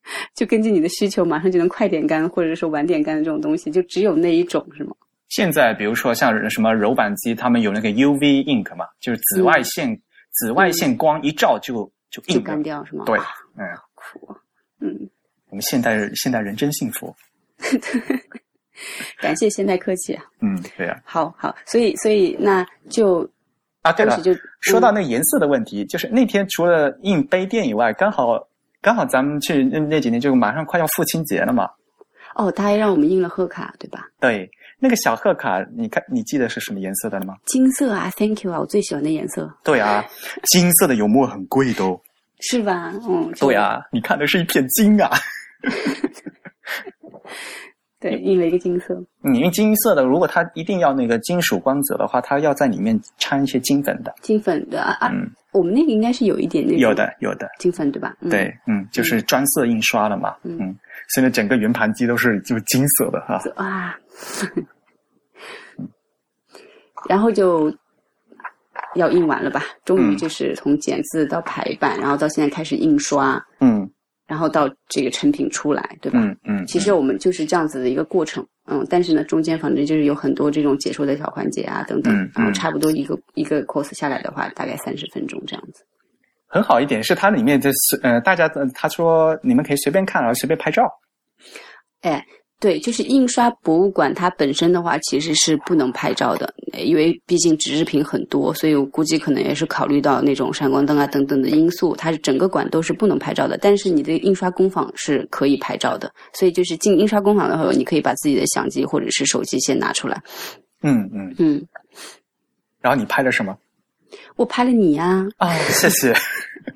就根据你的需求马上就能快点干，或者说晚点干的这种东西，就只有那一种是吗？现在比如说像什么柔板机，他们有那个 UV ink 嘛，就是紫外线、紫外线光一照就就就硬。干掉是吗？对哇，嗯，苦啊。嗯，我们现代人现代人真幸福。感谢现代科技啊。嗯，对呀、好好，所以所以那就啊。对了就说到嗯那个颜色的问题，就是那天除了印杯垫以外，刚好刚好咱们去那那几年就马上快要父亲节了嘛。哦，他还让我们印了贺卡，对吧？对，那个小贺卡，你看你记得是什么颜色的了吗？金色啊，Thank you 啊，我最喜欢的颜色，对啊，金色的油墨很贵的哦。是吧？嗯，对，啊，你看的是一片金啊。对，印了一个金色。你用金色的，如果它一定要那个金属光泽的话，它要在里面掺一些金粉的。金粉的啊我们那个应该是有一点那种有的，有的。金粉对吧？嗯、对，嗯，就是专色印刷了嘛。嗯嗯，现在整个圆盘机都是就金色的哈。啊，然后就要印完了吧？终于嗯就是从剪字到排版，然后到现在开始印刷，嗯然后到这个成品出来，对吧？嗯嗯，其实我们就是这样子的一个过程，嗯，但是呢，中间反正就是有很多这种解说的小环节啊，等等，嗯嗯然后差不多一个一个 course 下来的话，大概三十分钟这样子。很好一点是它里面就是呃，大家呃他说你们可以随便看，然后随便拍照。哎，对，就是印刷博物馆它本身的话，其实是不能拍照的，因为毕竟纸制品很多，所以我估计可能也是考虑到那种闪光灯啊等等的因素，它是整个馆都是不能拍照的。但是你的印刷工坊是可以拍照的，所以就是进印刷工坊的时候，你可以把自己的相机或者是手机先拿出来。嗯嗯，嗯，然后你拍了什么？我拍了你呀、啊、谢谢。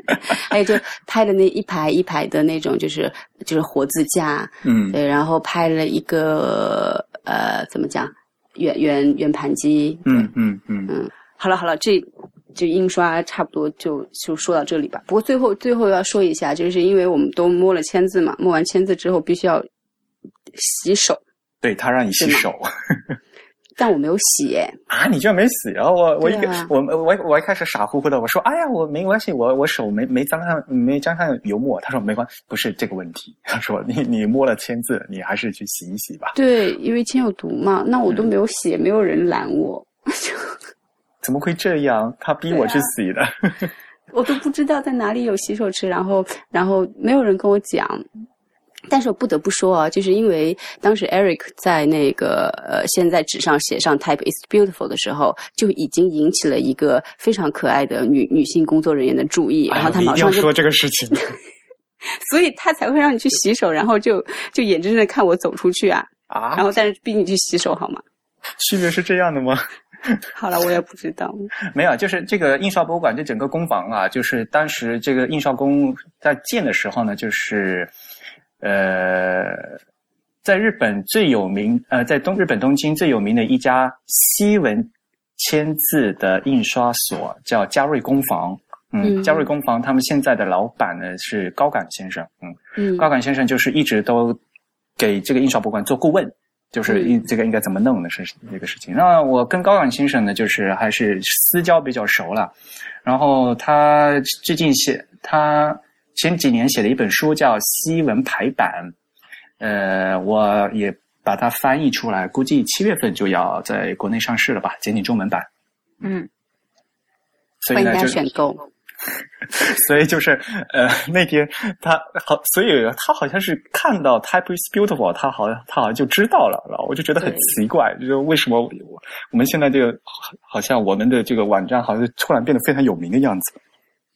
还有就拍了那一排一排的那种，就是就是活字架，嗯。对，然后拍了一个呃，怎么讲，圆圆圆盘机，嗯嗯嗯。嗯，好了好了，这这印刷差不多就就说到这里吧。不过最后最后要说一下，就是因为我们都摸了签字嘛，摸完签字之后必须要洗手，对他让你洗手但我没有洗哎，啊，你居然没洗啊！我我一个、啊我我我一开始傻乎乎的，我说哎呀，我没关系，我我手没没沾上没沾上油墨。他说没关，不是这个问题。他说你你摸了签字，你还是去洗一洗吧。对，因为签有毒嘛，那我都没有洗，也没有人拦我，怎么会这样？他逼我去洗的。我都不知道在哪里有洗手池，然后然后没有人跟我讲。但是我不得不说啊，就是因为当时 Eric 在那个呃，现在纸上写上 “Type is beautiful” 的时候，就已经引起了一个非常可爱的女女性工作人员的注意，然后他马上就，说这个事情。所以他才会让你去洗手，然后就就眼睁睁的看我走出去啊，然啊，后但是逼你去洗手好吗？区别是这样的吗？好了，我也不知道，没有，就是这个印刷博物馆这整个工坊啊，就是当时这个印刷工在建的时候呢，就是呃，在日本最有名呃，在东日本东京最有名的一家西文签字的印刷所叫嘉瑞工房。嗯，嗯嘉瑞工房他们现在的老板呢是高岗先生。嗯，嗯高岗先生就是一直都给这个印刷博物馆做顾问，就是应这个应该怎么弄的是这个事情。那我跟高岗先生呢，就是还是私交比较熟了。然后他最近写，他前几年写了一本书叫《西文排版》，呃，我也把它翻译出来，估计七月份就要在国内上市了吧，简体中文版。嗯，所以呢就选购。所以就是呃，那天他好，所以他好像是看到 “type is beautiful”，他好像他好像就知道了，然后我就觉得很奇怪，就是为什么我我们现在这个好好像我们的这个网站好像突然变得非常有名的样子。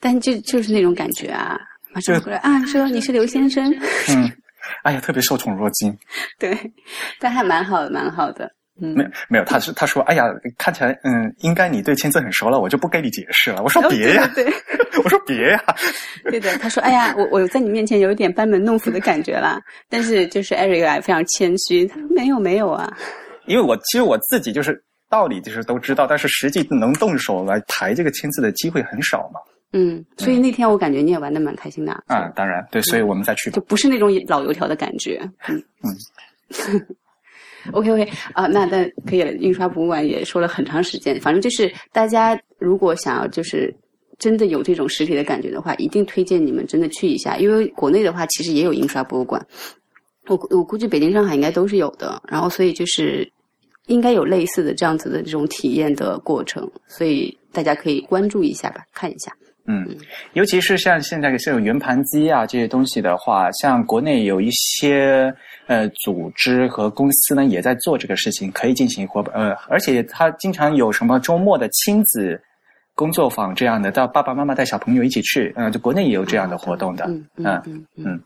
但就就是那种感觉啊，马上回来啊，说你是刘先生，嗯，哎呀，特别受宠若惊。对，但还蛮好的，蛮好的，嗯没，有没有，他是他说，哎呀，看起来嗯，应该你对签字很熟了，我就不跟你解释了。我说哦别呀，对对我说别呀。对对的，他说，哎呀，我我在你面前有一点班门弄斧的感觉啦，但是就是 Eric 啊，非常谦虚，他说没有没有啊，因为我其实我自己就是道理就是都知道，但是实际能动手来抬这个签字的机会很少嘛。嗯，所以那天我感觉你也玩的蛮开心的啊，当然对，所以我们再去吧就。不是那种老油条的感觉，嗯嗯。OK OK 啊，那那可以了。印刷博物馆也说了很长时间，反正就是大家如果想要就是真的有这种实体的感觉的话，一定推荐你们真的去一下，因为国内的话其实也有印刷博物馆，我我估计北京、上海应该都是有的。然后所以就是应该有类似的这样子的这种体验的过程，所以大家可以关注一下吧，看一下。嗯，尤其是像现在像圆盘机啊这些东西的话，像国内有一些呃组织和公司呢也在做这个事情，可以进行活呃，而且他经常有什么周末的亲子工作坊这样的，到爸爸妈妈带小朋友一起去，嗯、就国内也有这样的活动的，嗯嗯嗯嗯嗯。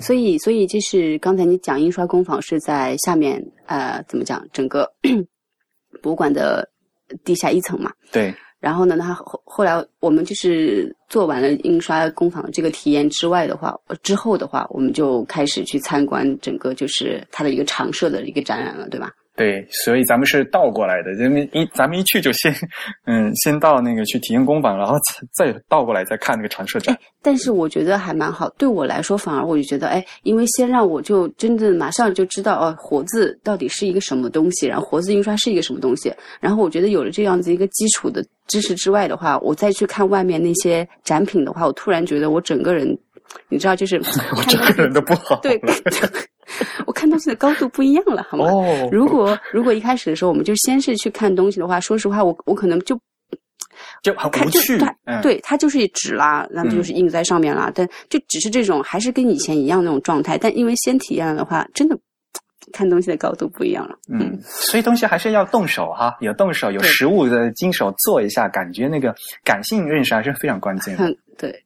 所以，所以这是刚才你讲印刷工坊是在下面，呃，怎么讲？整个 博物馆的地下一层嘛。对，然后呢，他后后来我们就是做完了印刷工坊这个体验之外的话，呃之后的话，我们就开始去参观整个就是它的一个常设的一个展览了，对吧？对，所以咱们是倒过来的，咱们一咱们一去就先，嗯，先到那个去体验工坊，然后再再倒过来再看那个常设展。但是我觉得还蛮好，对我来说反而我就觉得，哎，因为先让我就真正马上就知道哦，活字到底是一个什么东西，然后活字印刷是一个什么东西，然后我觉得有了这样子一个基础的知识之外的话，我再去看外面那些展品的话，我突然觉得我整个人，你知道，就是 我整个人都不好了。对，我看东西的高度不一样了，好吗？哦，如果如果一开始的时候我们就先是去看东西的话，说实话，我我可能就就很它就无趣它，嗯，对，它就是纸啦，那么就是印在上面啦。但就只是这种，还是跟以前一样那种状态。但因为先体验了的话，真的看东西的高度不一样了。嗯，所以东西还是要动手哈，有动手，有实物的经手做一下，感觉那个感性认识还是非常关键的。很对，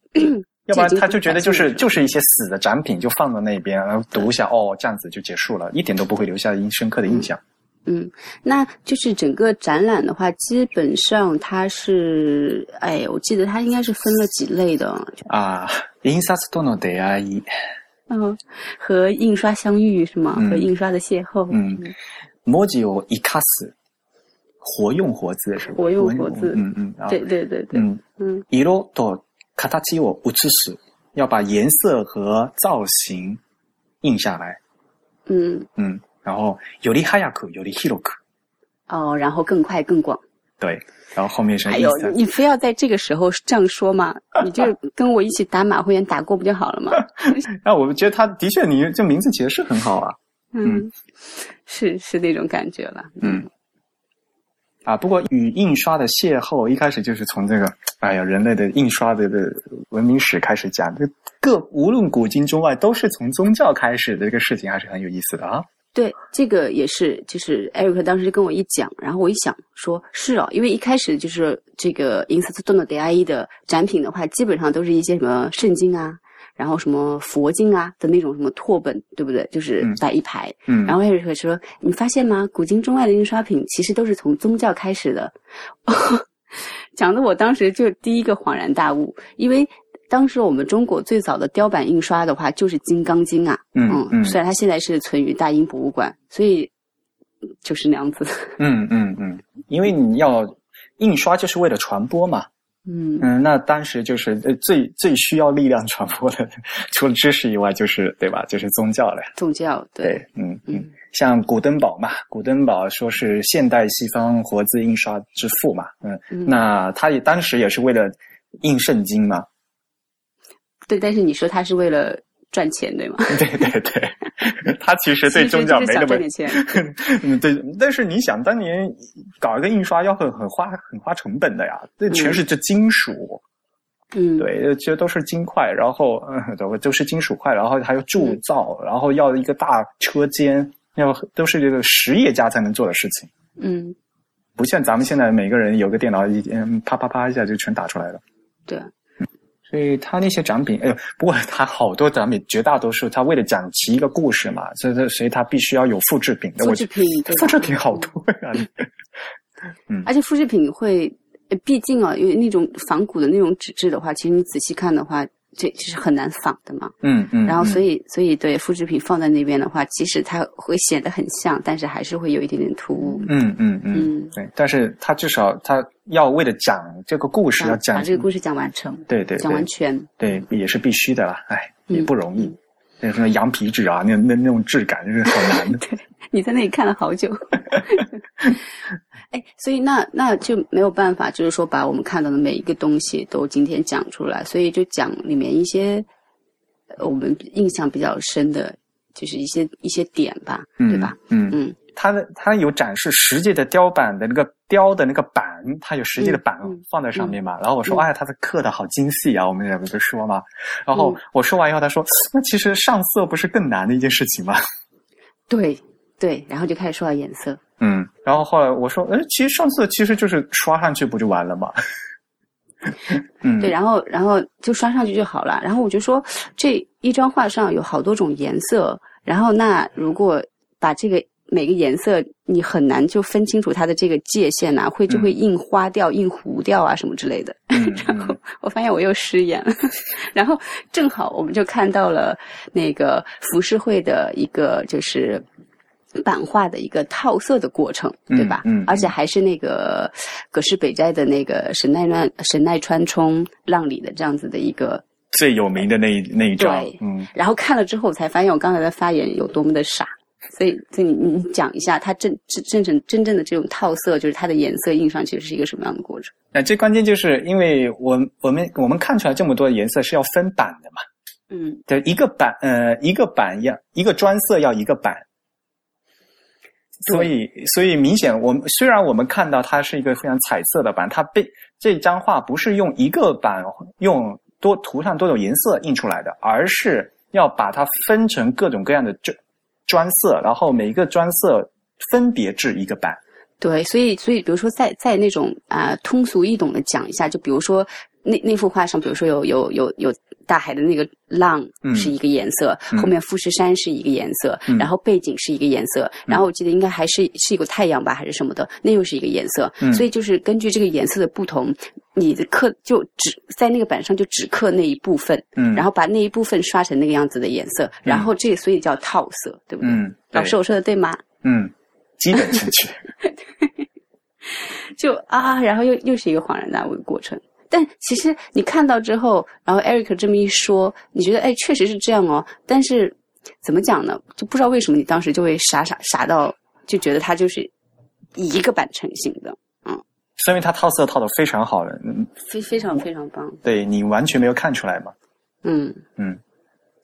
要不然这已经他就觉得就是感性认识就是一些死的展品就放到那边，然后读一下哦，这样子就结束了，一点都不会留下印深刻的印象。嗯，那就是整个展览的话，基本上它是，哎，我记得它应该是分了几类的，啊，印刷との出会い，嗯，和印刷相遇是吗？嗯和印刷的邂逅，嗯文字を生かす，活用活字是吧？活用活字嗯嗯，然后对对对对，嗯，嗯色と 形を写す，要把颜色和造型印下来。嗯，嗯，然后より早くより広く，哦，然后更快更广。对，然后后面是哎呦印，刷你非要在这个时候这样说嘛？你就跟我一起打马虎眼打过不就好了吗？那我觉得他的确，你这名字起的是很好啊。嗯，是是那种感觉了。嗯， 啊，不过与印刷的邂逅，一开始就是从这个，哎呀，人类的印刷的的文明史开始讲，这各无论古今中外，都是从宗教开始的这个事情，还是很有意思的啊。对，这个也是，就是艾瑞克当时跟我一讲，然后我一想说，是哦，因为一开始就是这个 i n s t a t o n o DIE 的展品的话，基本上都是一些什么圣经啊，然后什么佛经啊的那种什么拓本，对不对？就是嗯摆一排。嗯，然后艾瑞克说：“你发现吗？古今中外的印刷品其实都是从宗教开始的。”讲的我当时就第一个恍然大悟，因为当时我们中国最早的雕版印刷的话就是《金刚经》啊，嗯嗯虽然它现在是存于大英博物馆，所以嗯就是那样子。嗯嗯嗯，因为你要印刷就是为了传播嘛，嗯嗯，那当时就是呃最最需要力量传播的，除了知识以外，就是对吧？就是宗教了。宗教对，对，嗯嗯嗯，像古登堡嘛，古登堡说是现代西方活字印刷之父嘛，嗯，嗯那他也当时也是为了印圣经嘛，对，但是你说他是为了赚钱，对吗？对 对对，他其实对宗教没那么 但是你想，当年搞一个印刷要很很花很花成本的呀，这全是这金属，嗯，对，这都是金块，然后嗯，都都是金属块，然后还有铸造，然后要一个大车间，要都是这个实业家才能做的事情，嗯，不像咱们现在每个人有个电脑，一嗯啪啪啪一下就全打出来了。对，所以他那些展品，哎呦，不过他好多展品，绝大多数他为了讲其一个故事嘛，所以他所以他必须要有复制品的。复制品，复制品好多呀、而且复制品会，呃毕竟啊，因为那种仿古的那种纸质的话，其实你仔细看的话，这其实很难仿的嘛。嗯嗯，然后，所以以，所以对复制品放在那边的话，即使它会显得很像，但是还是会有一点点突兀。嗯嗯嗯，嗯，对，但是他至少他要为了讲这个故事，要把讲把这个故事讲完成，对对讲完全。对，也是必须的啦，哎，也嗯不容易。那什么羊皮纸啊，那那那种质感就是很难的。对你在那里看了好久。哎，所以那那就没有办法，就是说把我们看到的每一个东西都今天讲出来，所以就讲里面一些呃我们印象比较深的，就是一些一些点吧，对吧？？嗯嗯，它的它有展示实际的雕版的那个雕的那个板，它有实际的板放在上面嘛。然后我说，嗯哎，它的刻的好精细啊，我们两个就说嘛。然后我说完以后，他说，那其实上色不是更难的一件事情吗？对对，然后就开始说到颜色。嗯，然后后来我说，哎，其实上色其实就是刷上去不就完了吗？嗯，对，然后然后就刷上去就好了。然后我就说，这一张画上有好多种颜色，然后那如果把这个每个颜色，你很难就分清楚它的这个界限啊，会就会印花掉、印糊掉啊什么之类的。然后我发现我又失言了，然后正好我们就看到了那个浮世绘的一个就是版画的一个套色的过程，嗯对吧？嗯嗯而且还是那个葛饰北斋的那个神奈川神奈川冲浪里的这样子的一个，最有名的那一那一张对，嗯。然后看了之后，我才发现我刚才的发言有多么的傻。所以，所以你你讲一下，它真真真正真正的这种套色，就是它的颜色印上去是一个什么样的过程？那最关键就是因为我我们我们看出来这么多的颜色是要分版的嘛，嗯，对，一个版呃一个版要一个专色要一个版，所以所以明显我们虽然我们看到它是一个非常彩色的版，它被这张画不是用一个版用多涂上多种颜色印出来的，而是要把它分成各种各样的砖砖色，然后每一个砖色分别制一个版。对，所以所以，比如说在在那种啊、通俗易懂的讲一下，就比如说那那幅画上，比如说有有有有大海的那个浪嗯是一个颜色，嗯后面富士山是一个颜色，嗯然后背景是一个颜色，然后我记得应该还是是一个太阳吧，还是什么的，那又是一个颜色。嗯所以就是根据这个颜色的不同，你的刻就只在那个板上就只刻那一部分，嗯，然后把那一部分刷成那个样子的颜色，然后这所以叫套色，对不对？嗯，对老师，我说的对吗？嗯，基本正确。就啊，然后又又是一个恍然大悟的过程。但其实你看到之后，然后 Eric 这么一说，你觉得哎，确实是这样哦。但是怎么讲呢？就不知道为什么你当时就会傻傻傻到就觉得它就是一个版成型的，嗯说明他套色套的非常好了，嗯，非非常非常棒。对你完全没有看出来嘛。嗯，嗯，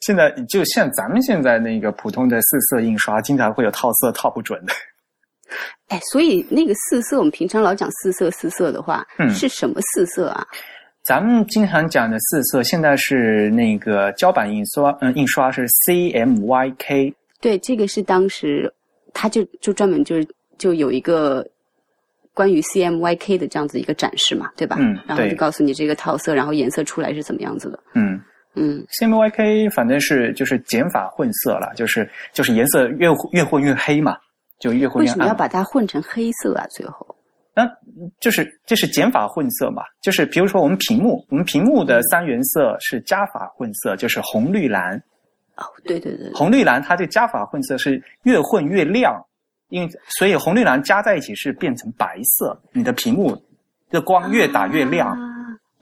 现在就像咱们现在那个普通的四色印刷，经常会有套色套不准的。哎，所以那个四色，我们平常老讲四色四色的话，嗯是什么四色啊？咱们经常讲的四色，现在是那个胶版印刷，嗯，印刷是 CMYK，对，这个是当时他就就专门就是就有一个关于 CMYK 的这样子一个展示嘛，对吧？然后就告诉你这个套色，然后颜色出来是怎么样子的。嗯嗯，，CMYK 反正是就是减法混色了，就是就是颜色越越混越黑嘛，就越混为越暗为。什么要把它混成黑色啊？最后，那就是这是减法混色嘛，就是比如说我们屏幕，我们屏幕的三原色是加法混色，就是红绿蓝。哦，对对对，红绿蓝它这加法混色是越混越亮，因为所以红绿蓝加在一起是变成白色，你的屏幕的光越打越亮。啊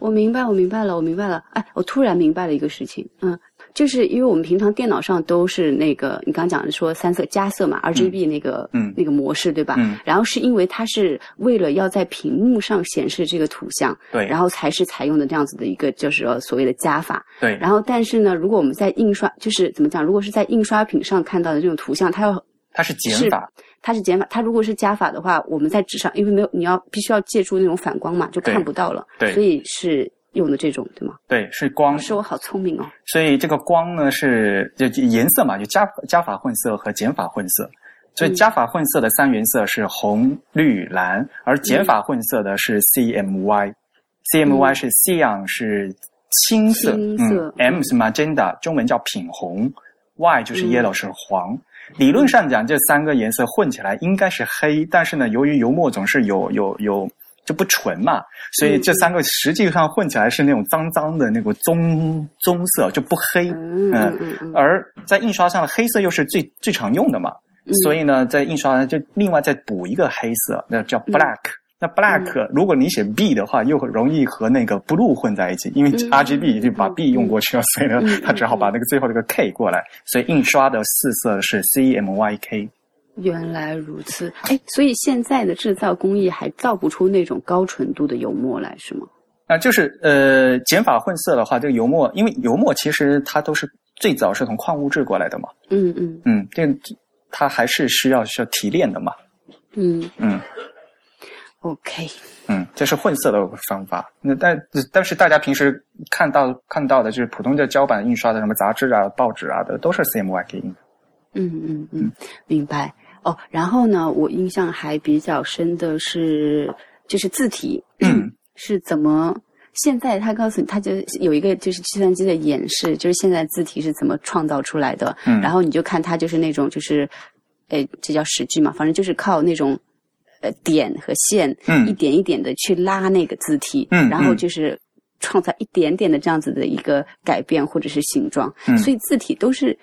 我明白，我明白了，我明白了。哎，我突然明白了一个事情，嗯，就是因为我们平常电脑上都是那个你刚刚讲的说三色加色嘛，RGB 那个嗯那个模式对吧？嗯然后是因为它是为了要在屏幕上显示这个图像，对，然后才是采用的这样子的一个就是说所谓的加法。对，然后但是呢，如果我们在印刷就是怎么讲，如果是在印刷品上看到的这种图像，它要它是减法，它是减法，它如果是加法的话，我们在纸上因为没有你要必须要借助那种反光嘛，就看不到了。对所以是用的这种对吗？对，是光老，师，我好聪明哦。所以这个光呢是就就颜色嘛，就加加法混色和减法混色。所以嗯加法混色的三原色是红、绿、蓝，而减法混色的是 CMY。CMY 是 cyan 是青色，青色嗯，M 是 magenta，中文叫品红，Y 就是嗯 yellow 是黄。理论上讲，这三个颜色混起来应该是黑，但是呢，由于油墨总是有有有就不纯嘛，所以这三个实际上混起来是那种脏脏的那个棕棕色，就不黑。嗯而在印刷上的黑色又是最最常用的嘛，嗯。所以呢，在印刷上就另外再补一个黑色，那叫 black。那 black，、如果你写 B 的话，又很容易和那个 blue 混在一起，因为嗯。RGB 就把 B 用过去了，所以呢嗯，它只好把那个最后那个 K 过来，所以印刷的四色是 CMYK。原来如此。哎，所以现在的制造工艺还造不出那种高纯度的油墨来，是吗？啊、就是呃，减法混色的话，这个油墨，因为油墨其实它都是最早是从矿物质过来的嘛，嗯嗯嗯，这它还是需要需要提炼的嘛。嗯嗯，OK，嗯，这是混色的方法。那但但是大家平时看到看到的就是普通的胶版印刷的什么杂志啊、报纸啊的，都是 CMYK 印的。嗯嗯嗯，明白。哦，然后呢，我印象还比较深的是，就是字体 是怎么。现在他告诉你，他就有一个就是计算机的演示，就是现在字体是怎么创造出来的。嗯，然后你就看他就是那种就是，诶，这叫实句嘛，反正就是靠那种，呃，点和线，嗯，一点一点的去拉那个字体，嗯，然后就是创造一点点的这样子的一个改变或者是形状，嗯，所以字体都是。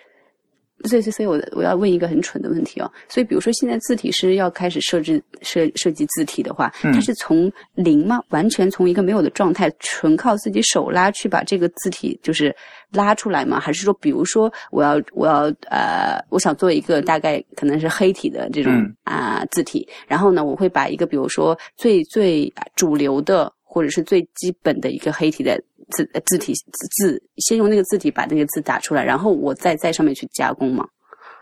所以，所以，所以我我要问一个很蠢的问题哦。所以，比如说，现在字体师要开始设置设设计字体的话，它是从零吗？完全从一个没有的状态，纯靠自己手拉去把这个字体就是拉出来吗？还是说，比如说，我要我要呃，我想做一个大概可能是黑体的这种啊字体，然后呢，我会把一个比如说最最主流的或者是最基本的一个黑体的。字字体字字，先用那个字体把那个字打出来，然后我再在上面去加工嘛。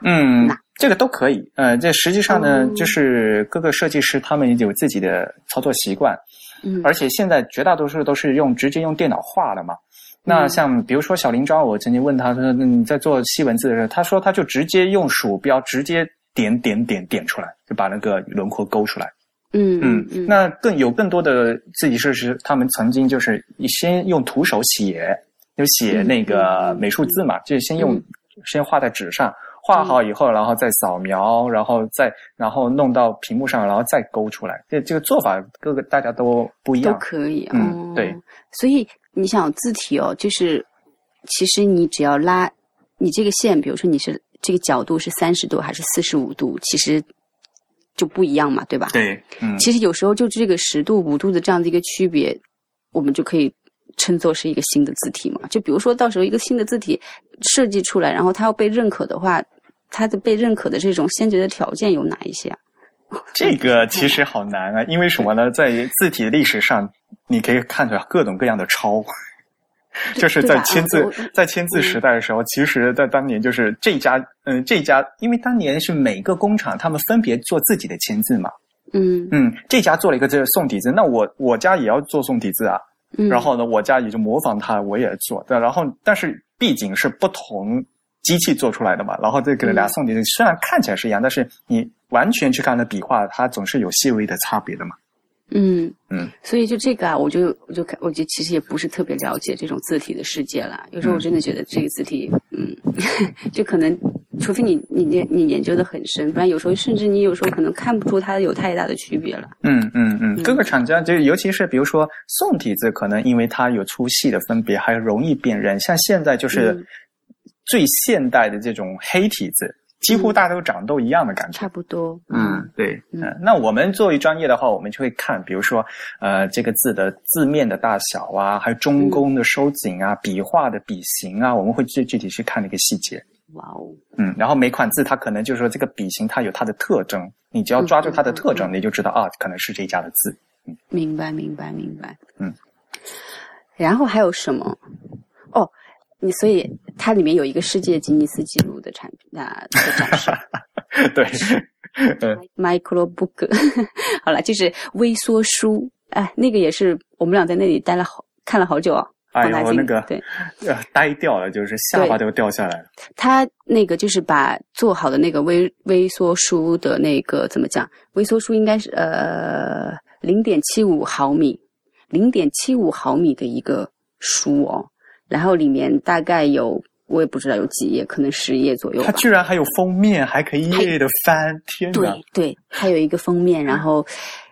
嗯，这个都可以。呃，这实际上呢，就是各个设计师他们有自己的操作习惯。嗯，而且现在绝大多数都是用直接用电脑画的嘛。那像比如说小林昭，我曾经问他说：“你在做西文字的时候，他说他就直接用鼠标直接点点点点出来，就把那个轮廓勾出来。”嗯嗯，嗯那更有更多的自己设施，他们曾经就是先用徒手写，就写那个美术字嘛，就是先用先画在纸上，画好以后，然后再扫描，然后再然后弄到屏幕上，然后再勾出来。这这个做法各个大家都不一样，都可以。嗯，对。所以你想字体哦，就是其实你只要拉你这个线，比如说你是这个角度是三十度还是四十五度，其实。就不一样嘛，对吧？对，嗯，其实有时候就这个十度、五度的这样的一个区别，我们就可以称作是一个新的字体嘛。就比如说到时候一个新的字体设计出来，然后它要被认可的话，它的被认可的这种先决的条件有哪一些？这个其实好难啊，因为什么呢？在字体历史上，你可以看出来各种各样的抄。就是在签字，在签字时代的时候，其实，在当年就是这家，嗯，这家，因为当年是每个工厂他们分别做自己的签字嘛，嗯。嗯，这家做了一个这个宋体字，那我我家也要做宋体字啊，然后呢，我家也就模仿他，我也做，对，然后但是毕竟是不同机器做出来的嘛，然后这个俩宋体字虽然看起来是一样，但是你完全去看它笔画，它总是有细微的差别的嘛。嗯嗯，所以就这个啊，我就我就看，我就其实也不是特别了解这种字体的世界了。有时候我真的觉得这个字体，嗯，就可能，除非你你你你研究的很深，不然有时候甚至你有时候可能看不出它有太大的区别了。嗯嗯嗯，各个厂家就尤其是比如说宋体字，可能因为它有粗细的分别，还容易辨认。像现在就是最现代的这种黑体字。几乎大家都长得都一样的感觉，差不多。嗯，对，嗯，那我们作为专业的话，我们就会看，比如说，呃，这个字的字面的大小啊，还有中宫的收紧啊，笔画的笔形啊，我们会具具体去看那个细节。哇哦，嗯，然后每款字它可能就是说这个笔形它有它的特征，你只要抓住它的特征，你就知道啊，可能是这家的字。嗯，明白，明白，明白。嗯，然后还有什么？哦。你所以它里面有一个世界吉尼斯纪录的产品啊的展示，对，microbook，好了，就是微缩书，哎，那个也是我们俩在那里待了好看了好久啊，哎呦，那个对，呆掉了，就是下巴都掉下来了。他那个就是把做好的那个微微缩书的那个怎么讲？微缩书应该是呃零点七五毫米，零点七五毫米的一个书哦。然后里面大概有，我也不知道有几页，可能十页左右。它居然还有封面，还可以一页的翻，天哪！对对，还有一个封面，然后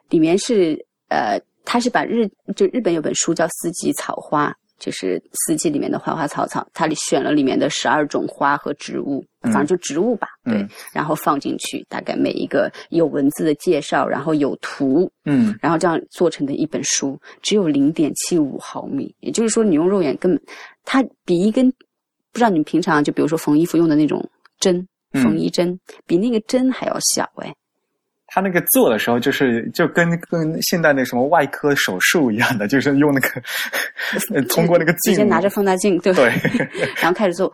里面是呃，它是把日就日本有本书叫《四季草花》。就是四季里面的花花草草，它里选了里面的十二种花和植物，反正就植物吧，对，然后放进去，大概每一个有文字的介绍，然后有图，嗯，然后这样做成的一本书，只有零点七五毫米，也就是说你用肉眼根本，它比一根，不知道你们平常就比如说缝衣服用的那种针，缝衣针，比那个针还要小，哎。他那个做的时候，就是就跟跟现代那什么外科手术一样的，就是用那个 通过那个镜，直接拿着放大镜，对对，然后开始做，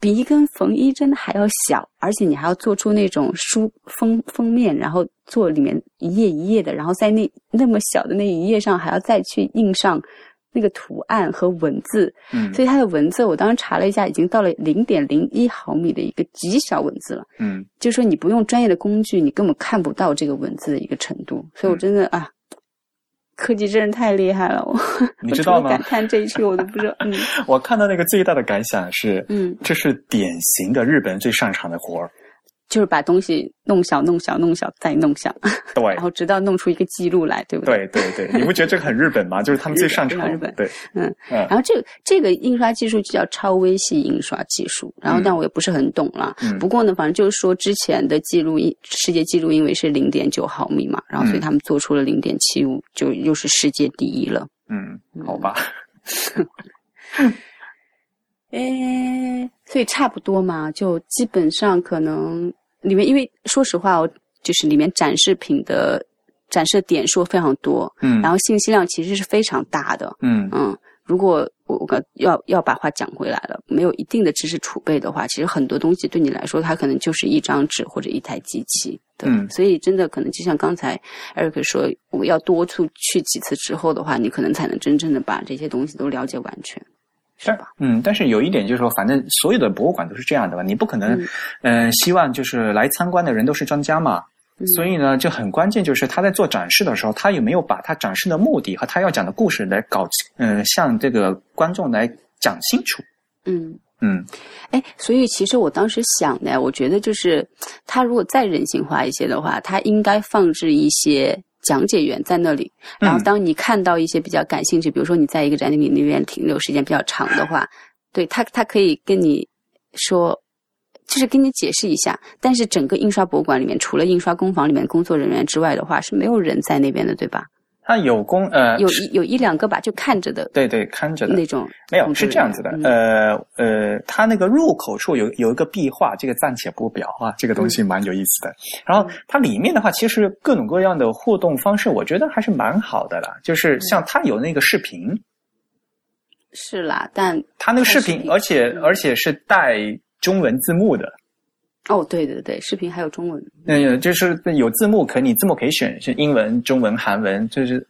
比一根缝衣针还要小，而且你还要做出那种书封封面，然后做里面一页一页的，然后在那那么小的那一页上还要再去印上那个图案和文字，嗯所以它的文字我当时查了一下，已经到了零点零一毫米的一个极小文字了。嗯就是说你不用专业的工具，你根本看不到这个文字的一个程度。所以我真的、啊，科技真是太厉害了。我你知道吗感叹这一句，我都不知道。嗯 我看到那个最大的感想是，嗯，这是典型的日本最擅长的活儿。就是把东西弄小、弄小、弄小再弄小，对 然后直到弄出一个记录来，对不对？对对对，你不觉得这个很日本吗？就是他们最擅长日本对，嗯嗯然后这个这个印刷技术就叫超微细印刷技术，然后嗯但我也不是很懂了。嗯不过呢，反正就是说之前的记录，世界纪录因为是零点九毫米嘛，然后所以嗯他们做出了零点七五，就又是世界第一了。嗯，好吧，诶，所以差不多嘛，就基本上可能里面，因为说实话，我就是里面展示品的展示点数非常多，嗯然后信息量其实是非常大的。嗯嗯，如果我我要要把话讲回来了，没有一定的知识储备的话，其实很多东西对你来说，它可能就是一张纸或者一台机器。对，嗯所以真的可能就像刚才 Eric 说，我要多出去几次之后的话，你可能才能真正的把这些东西都了解完全，是但吧？嗯，但是有一点就是说，反正所有的博物馆都是这样的吧，你不可能，嗯呃，希望就是来参观的人都是专家嘛。嗯所以呢，就很关键，就是他在做展示的时候，他有没有把他展示的目的和他要讲的故事来搞，嗯、向这个观众来讲清楚。嗯。嗯哎，所以其实我当时想呢，我觉得就是他如果再人性化一些的话，他应该放置一些讲解员在那里。然后嗯当你看到一些比较感兴趣，比如说你在一个展览里面停留时间比较长的话，对他他可以跟你说。就是跟你解释一下，但是整个印刷博物馆里面，除了印刷工坊里面工作人员之外的话，是没有人在那边的，对吧？他有工，呃，有一有一两个吧，就看着的对对看着的那种没有是这样子的呃呃，它那个入口处有有一个壁画，这个暂且不表啊，这个东西蛮有意思的。然后它里面的话，其实各种各样的互动方式，我觉得还是蛮好的啦。就是像它有那个视频，是啦，但它那个视频，而且嗯而且是带中文字幕的。哦，对对对，视频还有中文，嗯，就是有字幕，可你字幕可以选是英文、中文、韩文，就是，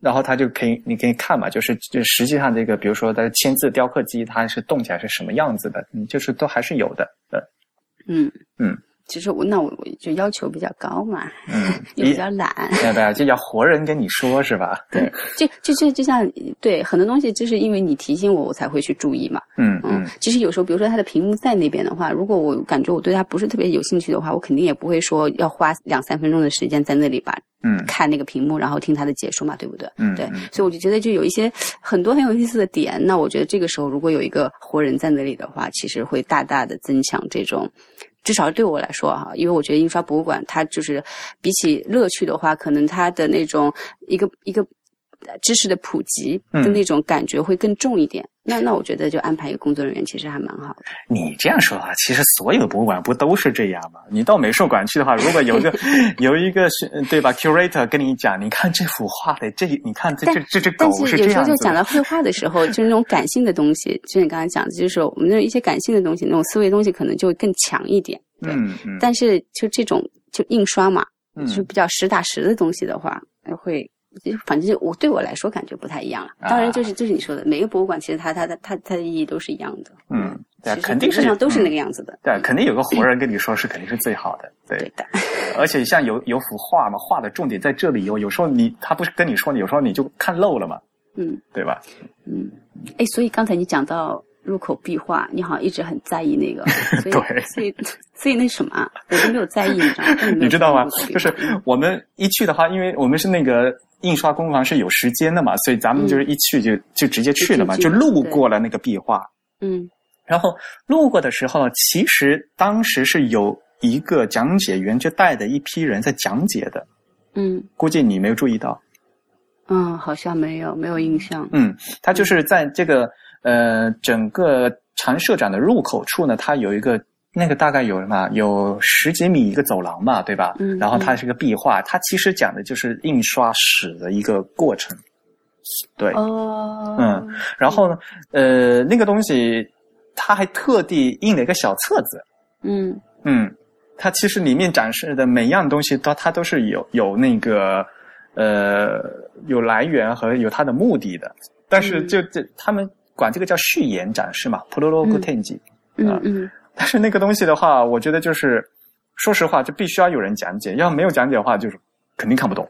然后它就可以你可以看嘛，就是就实际上这个，比如说它的签字雕刻机，它是动起来是什么样子的，嗯，就是都还是有的，呃，嗯。嗯，其实我那我我就要求比较高嘛，嗯，也比较懒，要不要就叫活人跟你说是吧？对，就就就就像对很多东西，就是因为你提醒我，我才会去注意嘛。嗯嗯，其实有时候，比如说它的屏幕在那边的话，如果我感觉我对它不是特别有兴趣的话，我肯定也不会说要花两三分钟的时间在那里吧嗯看那个屏幕，然后听他的解说嘛，对不对？嗯对，所以我就觉得就有一些很多很有意思的点。那我觉得这个时候如果有一个活人在那里的话，其实会大大的增强这种。至少对我来说哈，因为我觉得印刷博物馆它就是比起乐趣的话，可能它的那种一个一个呃知识的普及的嗯那种感觉会更重一点。那那我觉得就安排一个工作人员其实还蛮好的。你这样说的话，其实所有的博物馆不都是这样吗？你到美术馆去的话，如果有一个 有一个是对吧，curator 跟你讲，你看这幅画的这，你看这但这这只狗但是有时候就讲到绘画的时候，就是那种感性的东西，就像你刚才讲的，就是我们那一些感性的东西，那种思维的东西可能就会更强一点。对，嗯嗯，但是就这种就印刷嘛，嗯就比较实打实的东西的话，会。就反正就我对我来说感觉不太一样了。啊当然，就是就是你说的，每个博物馆其实它它的它它的意义都是一样的。嗯，对肯定是本上都是那嗯个样子的。对，肯定有个活人 跟你说是肯定是最好的，对对。的，而且像有有幅画嘛，画的重点在这里有，有时候你他不是跟你说，有时候你就看漏了嘛，嗯对吧？嗯。哎，所以刚才你讲到入口壁画，你好像一直很在意那个，所以对所以所以那什么啊，我都没有在意，你知道吗？你知道吗就是我们一去的话，因为我们是那个印刷工坊是有时间的嘛，所以咱们就是一去就、就直接去了嘛，就路过了那个壁画。嗯然后路过的时候，其实当时是有一个讲解员就带着一批人在讲解的，嗯估计你没有注意到。嗯，好像没有没有印象。嗯，他就是在这个呃整个常设展的入口处呢，它有一个那个大概有什么有十几米一个走廊嘛，对吧？嗯然后它是个壁画，它其实讲的就是印刷史的一个过程。对，哦，嗯然后呢，呃，那个东西他还特地印了一个小册子，嗯。嗯，它其实里面展示的每样东西，它它都是有有那个呃有来源和有它的目的的。但是嗯。就这他们管这个叫序言展示嘛 p r o l o g u t e n j i 嗯嗯但是那个东西的话，我觉得就是说实话，就必须要有人讲解，要没有讲解的话，就是肯定看不懂。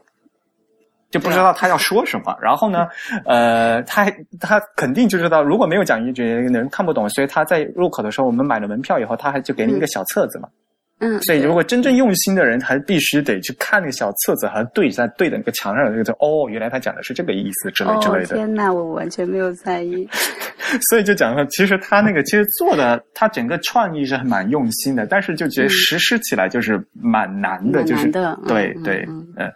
就不知道他要说什么，然后呢，呃，他他肯定就知道，如果没有讲解，人看不懂，所以他在入口的时候，我们买了门票以后，他还就给你一个小册子嘛，嗯，所以如果真正用心的人，还必须得去看那个小册子，还对在对的那个墙上的那个，哦，原来他讲的是这个意思之类之哦类的，天哪，我完全没有在意。所以就讲说，其实他那个其实做的，他整个创意是很蛮用心的，但是就觉得嗯。实施起来就是蛮难的，蛮就是对对嗯，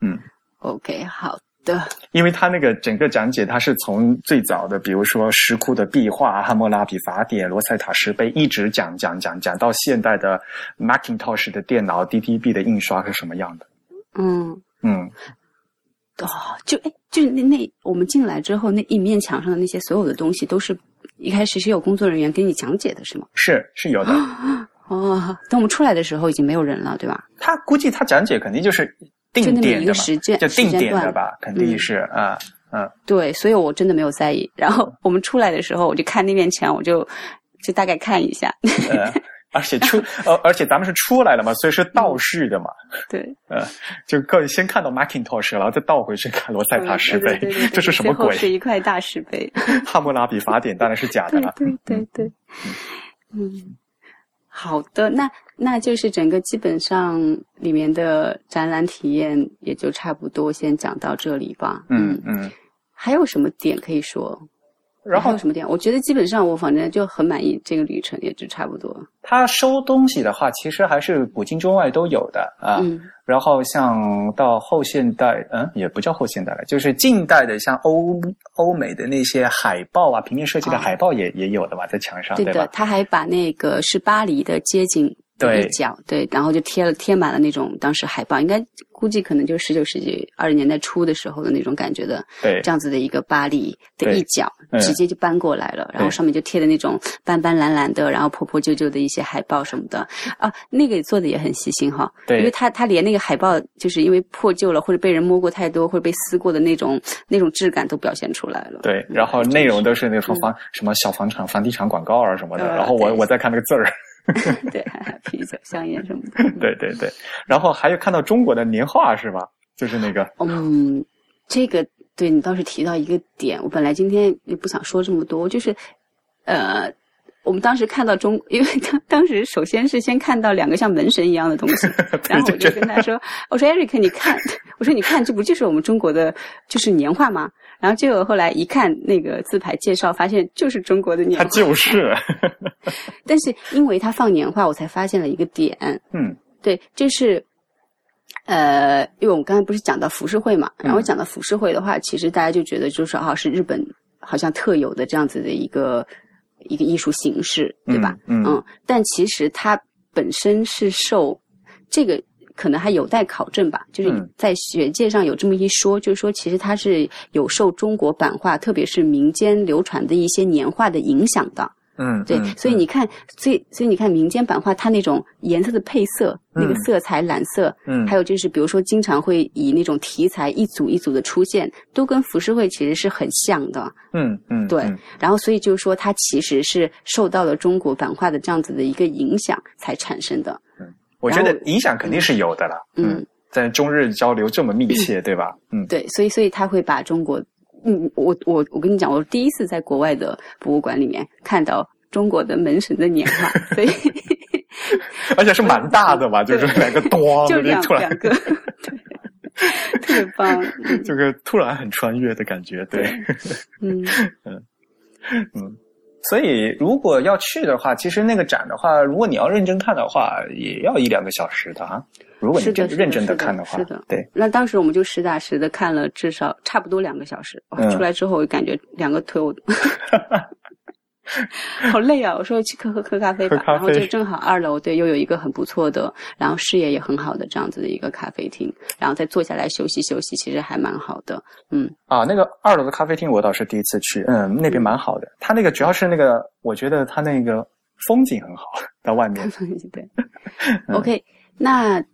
嗯。OK，好的，因为他那个整个讲解，他是从最早的，比如说石窟的壁画、汉谟拉比法典、罗塞塔石碑，一直讲讲讲讲到现代的 Macintosh 的电脑、DTB 的印刷是什么样的。嗯。嗯，哦，就哎，就那那我们进来之后，那一面墙上的那些所有的东西，都是一开始是有工作人员给你讲解的，是吗？是是有的。哦，等我们出来的时候已经没有人了，对吧？他估计他讲解肯定就是定点的嘛，个时间就定点的吧，肯定是啊嗯对，所以我真的没有在意。然后我们出来的时候，我就看那面墙，我就就大概看一下。呃，而且出 呃，而且咱们是出来了嘛，所以是倒叙的嘛，对，呃，就各先看到 Macintosh，然后再倒回去看罗塞塔石碑这是什么鬼？是一块大石碑。汉谟拉比法典当然是假的对了。对对对，嗯，好的，那那就是整个基本上里面的展览体验也就差不多先讲到这里吧。嗯，嗯，还有什么点可以说？然后还有什么点？我觉得基本上我反正就很满意这个旅程，也就差不多。他收东西的话，其实还是古今中外都有的啊。嗯然后像到后现代，嗯，也不叫后现代了，就是近代的，像欧欧美的那些海报啊，平面设计的啊海报也、也有的吧，在墙上，对的？他还把那个是巴黎的街景的对。一角，对，然后就贴了贴满了那种当时海报，应该估计可能就十九世纪二十年代初的时候的那种感觉的，对这样子的一个巴黎的一角，嗯直接就搬过来了，然后上面就贴的那种斑斑蓝蓝的，然后破破旧旧的一些海报什么的。啊，那个做的也很细心哈，对因为他他连那个海报就是因为破旧了或者被人摸过太多或者被撕过的那种那种质感都表现出来了，对，然后内容都是那种房、什么小房产、房地产广告啊什么的，呃然后我我在看那个字儿，对，啤酒、香烟什么的，对对对，然后还有看到中国的年画是吧？就是那个，嗯，这个对你倒是提到一个点，我本来今天也不想说这么多，就是呃，我们当时看到中，因为当当时首先是先看到两个像门神一样的东西，然后我就跟他说，我说 Eric，你看，我说你看，这不就是我们中国的就是年画吗？然后结果后来一看那个字牌介绍，发现就是中国的年它画，就是，但是因为他放年画，我才发现了一个点，嗯对，就是，呃，因为我们刚才不是讲到浮世绘嘛，然后嗯讲到浮世绘的话，其实大家就觉得就是啊，是日本好像特有的这样子的一个一个艺术形式，对吧？嗯嗯但其实它本身是受这个。可能还有待考证吧，就是嗯在学界上有这么一说，就是说其实它是有受中国版画，特别是民间流传的一些年画的影响的。嗯，对，嗯所以你看，所以所以你看民间版画，它那种颜色的配色，那个嗯色彩染色，嗯还有就是比如说经常会以那种题材一组一组的出现，都跟浮世绘其实是很像的。嗯嗯，对嗯然后所以就是说，它其实是受到了中国版画的这样子的一个影响才产生的。我觉得影响肯定是有的了，嗯，在中日交流这么密切，对吧？嗯，对，所以所以他会把中国，嗯，我我我跟你讲，我第一次在国外的博物馆里面看到中国的门神的年画，所以 而且是蛮大的吧，就是两个咣，就两突然两个，对，特别棒，嗯。这个突然很穿越的感觉，对，嗯。嗯。嗯。所以，如果要去的话，其实那个展的话，如果你要认真看的话，也要一两个小时的啊。如果你是认真是的看的话，是的。对，那当时我们就实打实的看了至少差不多两个小时，出来之后我感觉两个腿我 好累啊！我说去喝喝喝咖啡吧，然后就正好二楼对又有一个很不错的，然后视野也很好的这样子的一个咖啡厅，然后再坐下来休息休息，其实还蛮好的。嗯啊，那个二楼的咖啡厅我倒是第一次去，嗯，那边蛮好的。它那个主要是那个，我觉得它那个风景很好，在外面。对，OK，那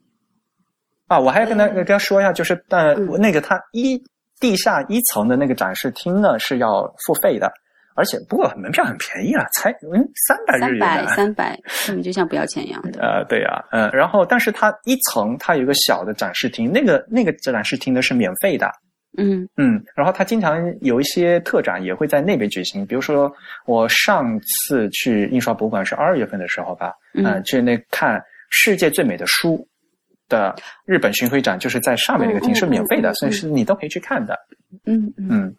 啊，我还要跟他跟他说一下，就是呃，那个他一地下一层的那个展示厅呢是要付费的。而且不过门票很便宜啊，才嗯三百日元。三百三百，根本就像不要钱一样的。呃，对呀，嗯，然后但是它一层它有一个小的展示厅，那个那个展示厅呢是免费的。嗯嗯，然后它经常有一些特展也会在那边举行，比如说我上次去印刷博物馆是二月份的时候吧，嗯，去那看世界最美的书的日本巡回展，就是在上面那个厅是免费的，所以是你都可以去看的。嗯嗯。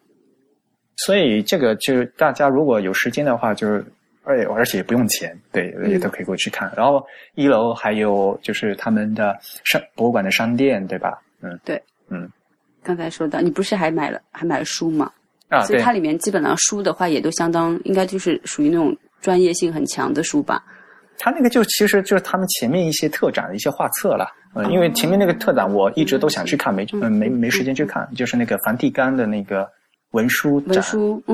所以这个就是大家如果有时间的话，就是而而且也不用钱，对，也都可以过去看。然后一楼还有就是他们的商博物馆的商店，对吧？嗯，对，嗯。刚才说到，你不是还买了还买了书吗？啊，所以它里面基本上书的话也都相当，应该就是属于那种专业性很强的书吧。他那个就其实就是他们前面一些特展的一些画册了，嗯，因为前面那个特展我一直都想去看，没嗯没没时间去看，就是那个梵蒂冈的那个。文书展，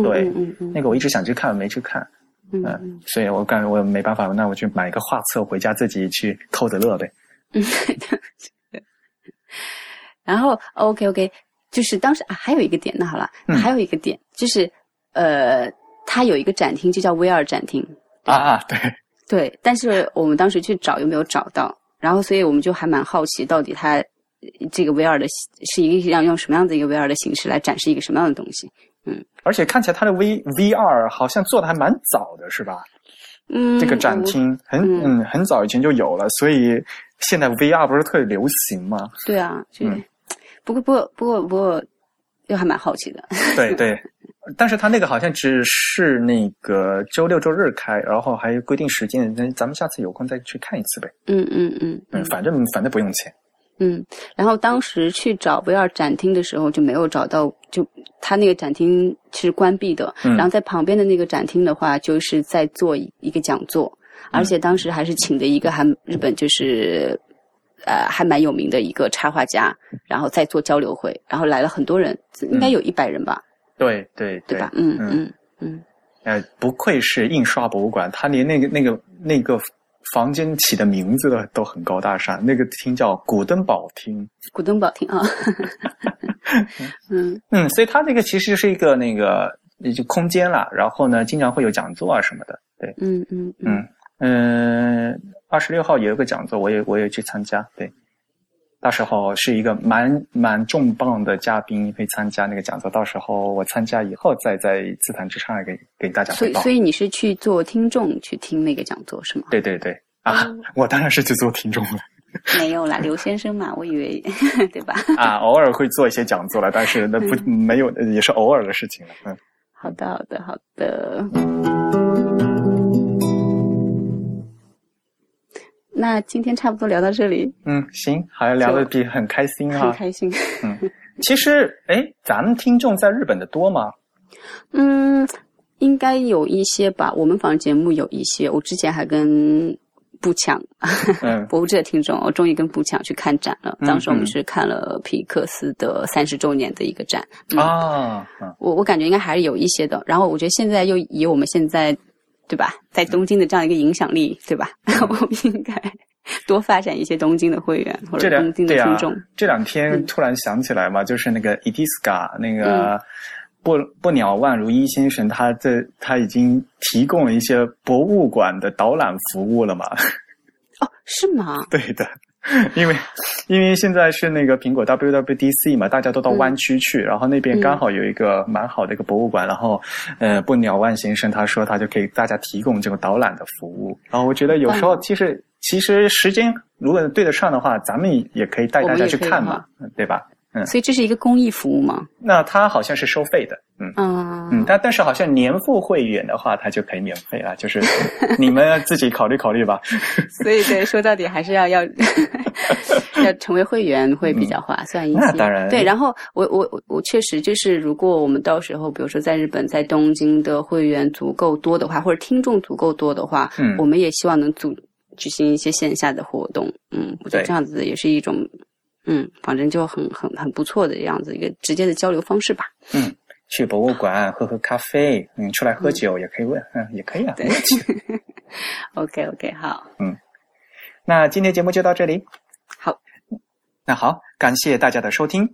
对，那个我一直想去看，没去看，嗯，所以我感觉我没办法，那我去买一个画册回家自己去偷着乐呗。嗯，然后 OK OK，就是当时啊，还有一个点，那好了，还有一个点就是，呃，它有一个展厅，就叫 VR 展厅啊啊，对。对，但是我们当时去找又没有找到，然后所以我们就还蛮好奇，到底它。这个 VR 的是一个要用什么样的一个 VR 的形式来展示一个什么样的东西？嗯，而且看起来它的 V VR 好像做的还蛮早的，是吧？嗯，这个展厅很嗯很早以前就有了，所以现在 VR 不是特别流行吗？对啊，嗯，不过不过不过不过又还蛮好奇的。对对，但是他那个好像只是那个周六周日开，然后还有规定时间，那咱们下次有空再去看一次呗。嗯嗯嗯嗯，反正反正不用钱。嗯，然后当时去找 VR 展厅的时候就没有找到，就他那个展厅是关闭的。嗯。然后在旁边的那个展厅的话，就是在做一个讲座，而且当时还是请的一个还日本就是呃还蛮有名的一个插画家，然后在做交流会，然后来了很多人，应该有一百人吧。对对对吧？嗯嗯嗯。呃，不愧是印刷博物馆，他连那个那个那个。房间起的名字都都很高大上，那个厅叫古登堡厅。古登堡厅啊，嗯。嗯，所以它这个其实是一个那个就空间了，然后呢，经常会有讲座啊什么的，对，嗯嗯嗯。嗯，二十六号有一个讲座，我也我也去参加，对，到时候是一个蛮蛮重磅的嘉宾会参加那个讲座，到时候我参加以后再在自弹自唱给给大家汇报。所以，所以你是去做听众去听那个讲座是吗？对对对。啊，我当然是去做听众了。没有啦，刘先生嘛，我以为 对吧？啊，偶尔会做一些讲座了，但是那不没有，也是偶尔的事情了。嗯，好的，好的，好的。那今天差不多聊到这里。嗯，行，好像聊的比很开心啊，很开心。嗯，其实，哎，咱们听众在日本的多吗？嗯，应该有一些吧。我们反正节目有一些，我之前还跟。步强，博物志的听众，我终于跟步强去看展了。当时我们是看了皮克斯的三十周年的一个展啊。我我感觉应该还是有一些的。然后我觉得现在又以我们现在对吧，在东京的这样一个影响力，对吧？我们应该 多发展一些东京的会员或者东京的听众。这两天突然想起来嘛，就是那个 Itiska 那个。不不鸟万如一先生，他这他已经提供了一些博物馆的导览服务了嘛？哦，是吗？对的，因为因为现在是那个苹果 WWDC 嘛，大家都到湾区去，然后那边刚好有一个蛮好的一个博物馆，然后呃，不鸟万先生他说他就可以大家提供这个导览的服务，然后我觉得有时候其实其实时间如果对得上的话，咱们也可以带大家去看嘛，对吧？嗯，所以这是一个公益服务吗？那它好像是收费的，嗯嗯嗯，但但是好像年付会员的话，它就可以免费了，就是 你们自己考虑考虑吧。所以对，说到底还是要要 要成为会员会比较划算一些。那当然对，然后我我我我确实就是，如果我们到时候，比如说在日本，在东京的会员足够多的话，或者听众足够多的话，嗯我们也希望能组举行一些线下的活动。嗯，我觉得对这样子也是一种，嗯，反正就很很很不错的这样子一个直接的交流方式吧。嗯，去博物馆喝喝咖啡，嗯，出来喝酒也可以问，嗯，也可以啊。对 OK OK，好，嗯那今天节目就到这里。好，那好，感谢大家的收听。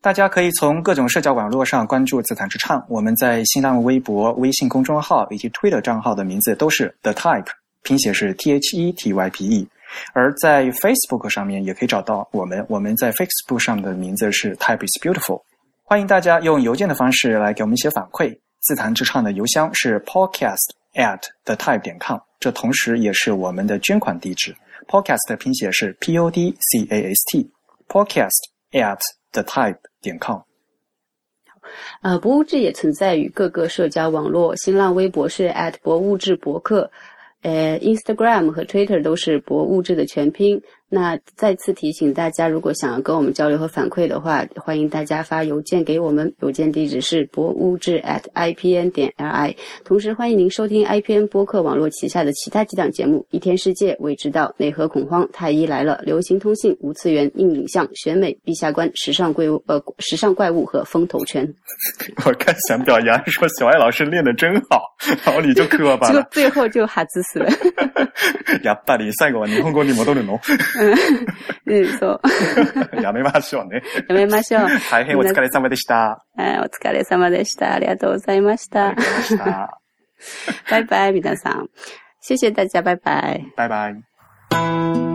大家可以从各种社交网络上关注自弹自唱。我们在新浪微博、微信公众号以及 Twitter 账号的名字都是 The Type，拼写是 T H E T Y P E。而在 Facebook 上面也可以找到我们，我们在 Facebook 上的名字是 Type is Beautiful。欢迎大家用邮件的方式来给我们一些反馈。自弹自唱的邮箱是 podcast at the type 点 com，这同时也是我们的捐款地址。podcast 的拼写是 p o d c a s t，podcast at the type 点 com。呃，博物志也存在于各个社交网络，新浪微博是 at 博物志博客，呃，Instagram 和 Twitter 都是博物志的全拼。那再次提醒大家，如果想要跟我们交流和反馈的话，欢迎大家发邮件给我们，邮件地址是博物志 at ipn 点 li。同时，欢迎您收听 IPN 播客网络旗下的其他几档节目：一天世界、未知道、内核恐慌、太医来了、流行通信、无次元、硬影像、选美、陛下观、时尚怪物呃时尚怪物和风头圈。我看想表扬说小艾老师练得真好，然后你就磕巴结果了。最後就外す了。やっぱり最後は日本語に戻るの うん、そう。やめましょうね。やめましょう。大変お疲れ様でした。はいお疲れ様でした。ありがとうございました。ありがとうございました。拜拜，皆さん。谢谢大家，拜拜。拜拜。